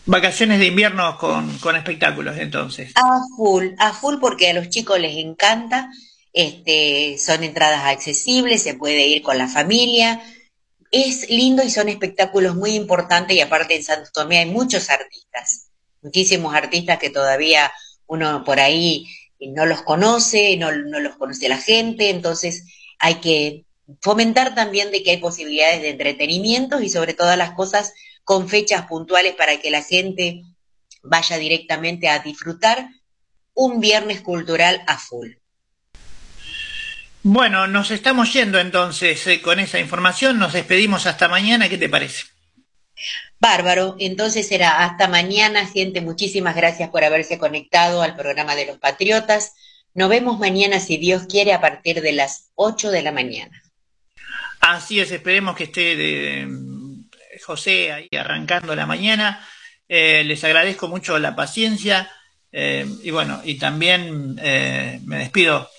[SPEAKER 5] Vacaciones de invierno con, con, espectáculos, entonces.
[SPEAKER 9] A full, a full porque a los chicos les encanta. Este, son entradas accesibles, se puede ir con la familia. Es lindo y son espectáculos muy importantes y aparte en Santo Tomé hay muchos artistas, muchísimos artistas que todavía uno por ahí no los conoce, no, no los conoce la gente, entonces hay que fomentar también de que hay posibilidades de entretenimiento y sobre todas las cosas con fechas puntuales para que la gente vaya directamente a disfrutar un viernes cultural a full.
[SPEAKER 5] Bueno, nos estamos yendo entonces eh, con esa información, nos despedimos hasta mañana, ¿qué te parece?
[SPEAKER 9] Bárbaro, entonces será hasta mañana, gente, muchísimas gracias por haberse conectado al programa de los Patriotas. Nos vemos mañana, si Dios quiere, a partir de las 8 de la mañana.
[SPEAKER 5] Así es, esperemos que esté de, José ahí arrancando la mañana. Eh, les agradezco mucho la paciencia eh, y bueno, y también eh, me despido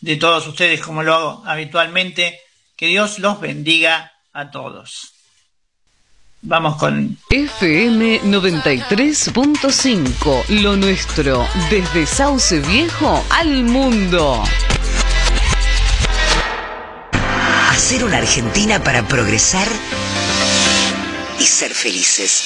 [SPEAKER 5] de todos ustedes como lo hago habitualmente. Que Dios los bendiga a todos. Vamos con
[SPEAKER 22] FM 93.5, lo nuestro, desde Sauce Viejo al mundo.
[SPEAKER 23] Hacer una Argentina para progresar y ser felices.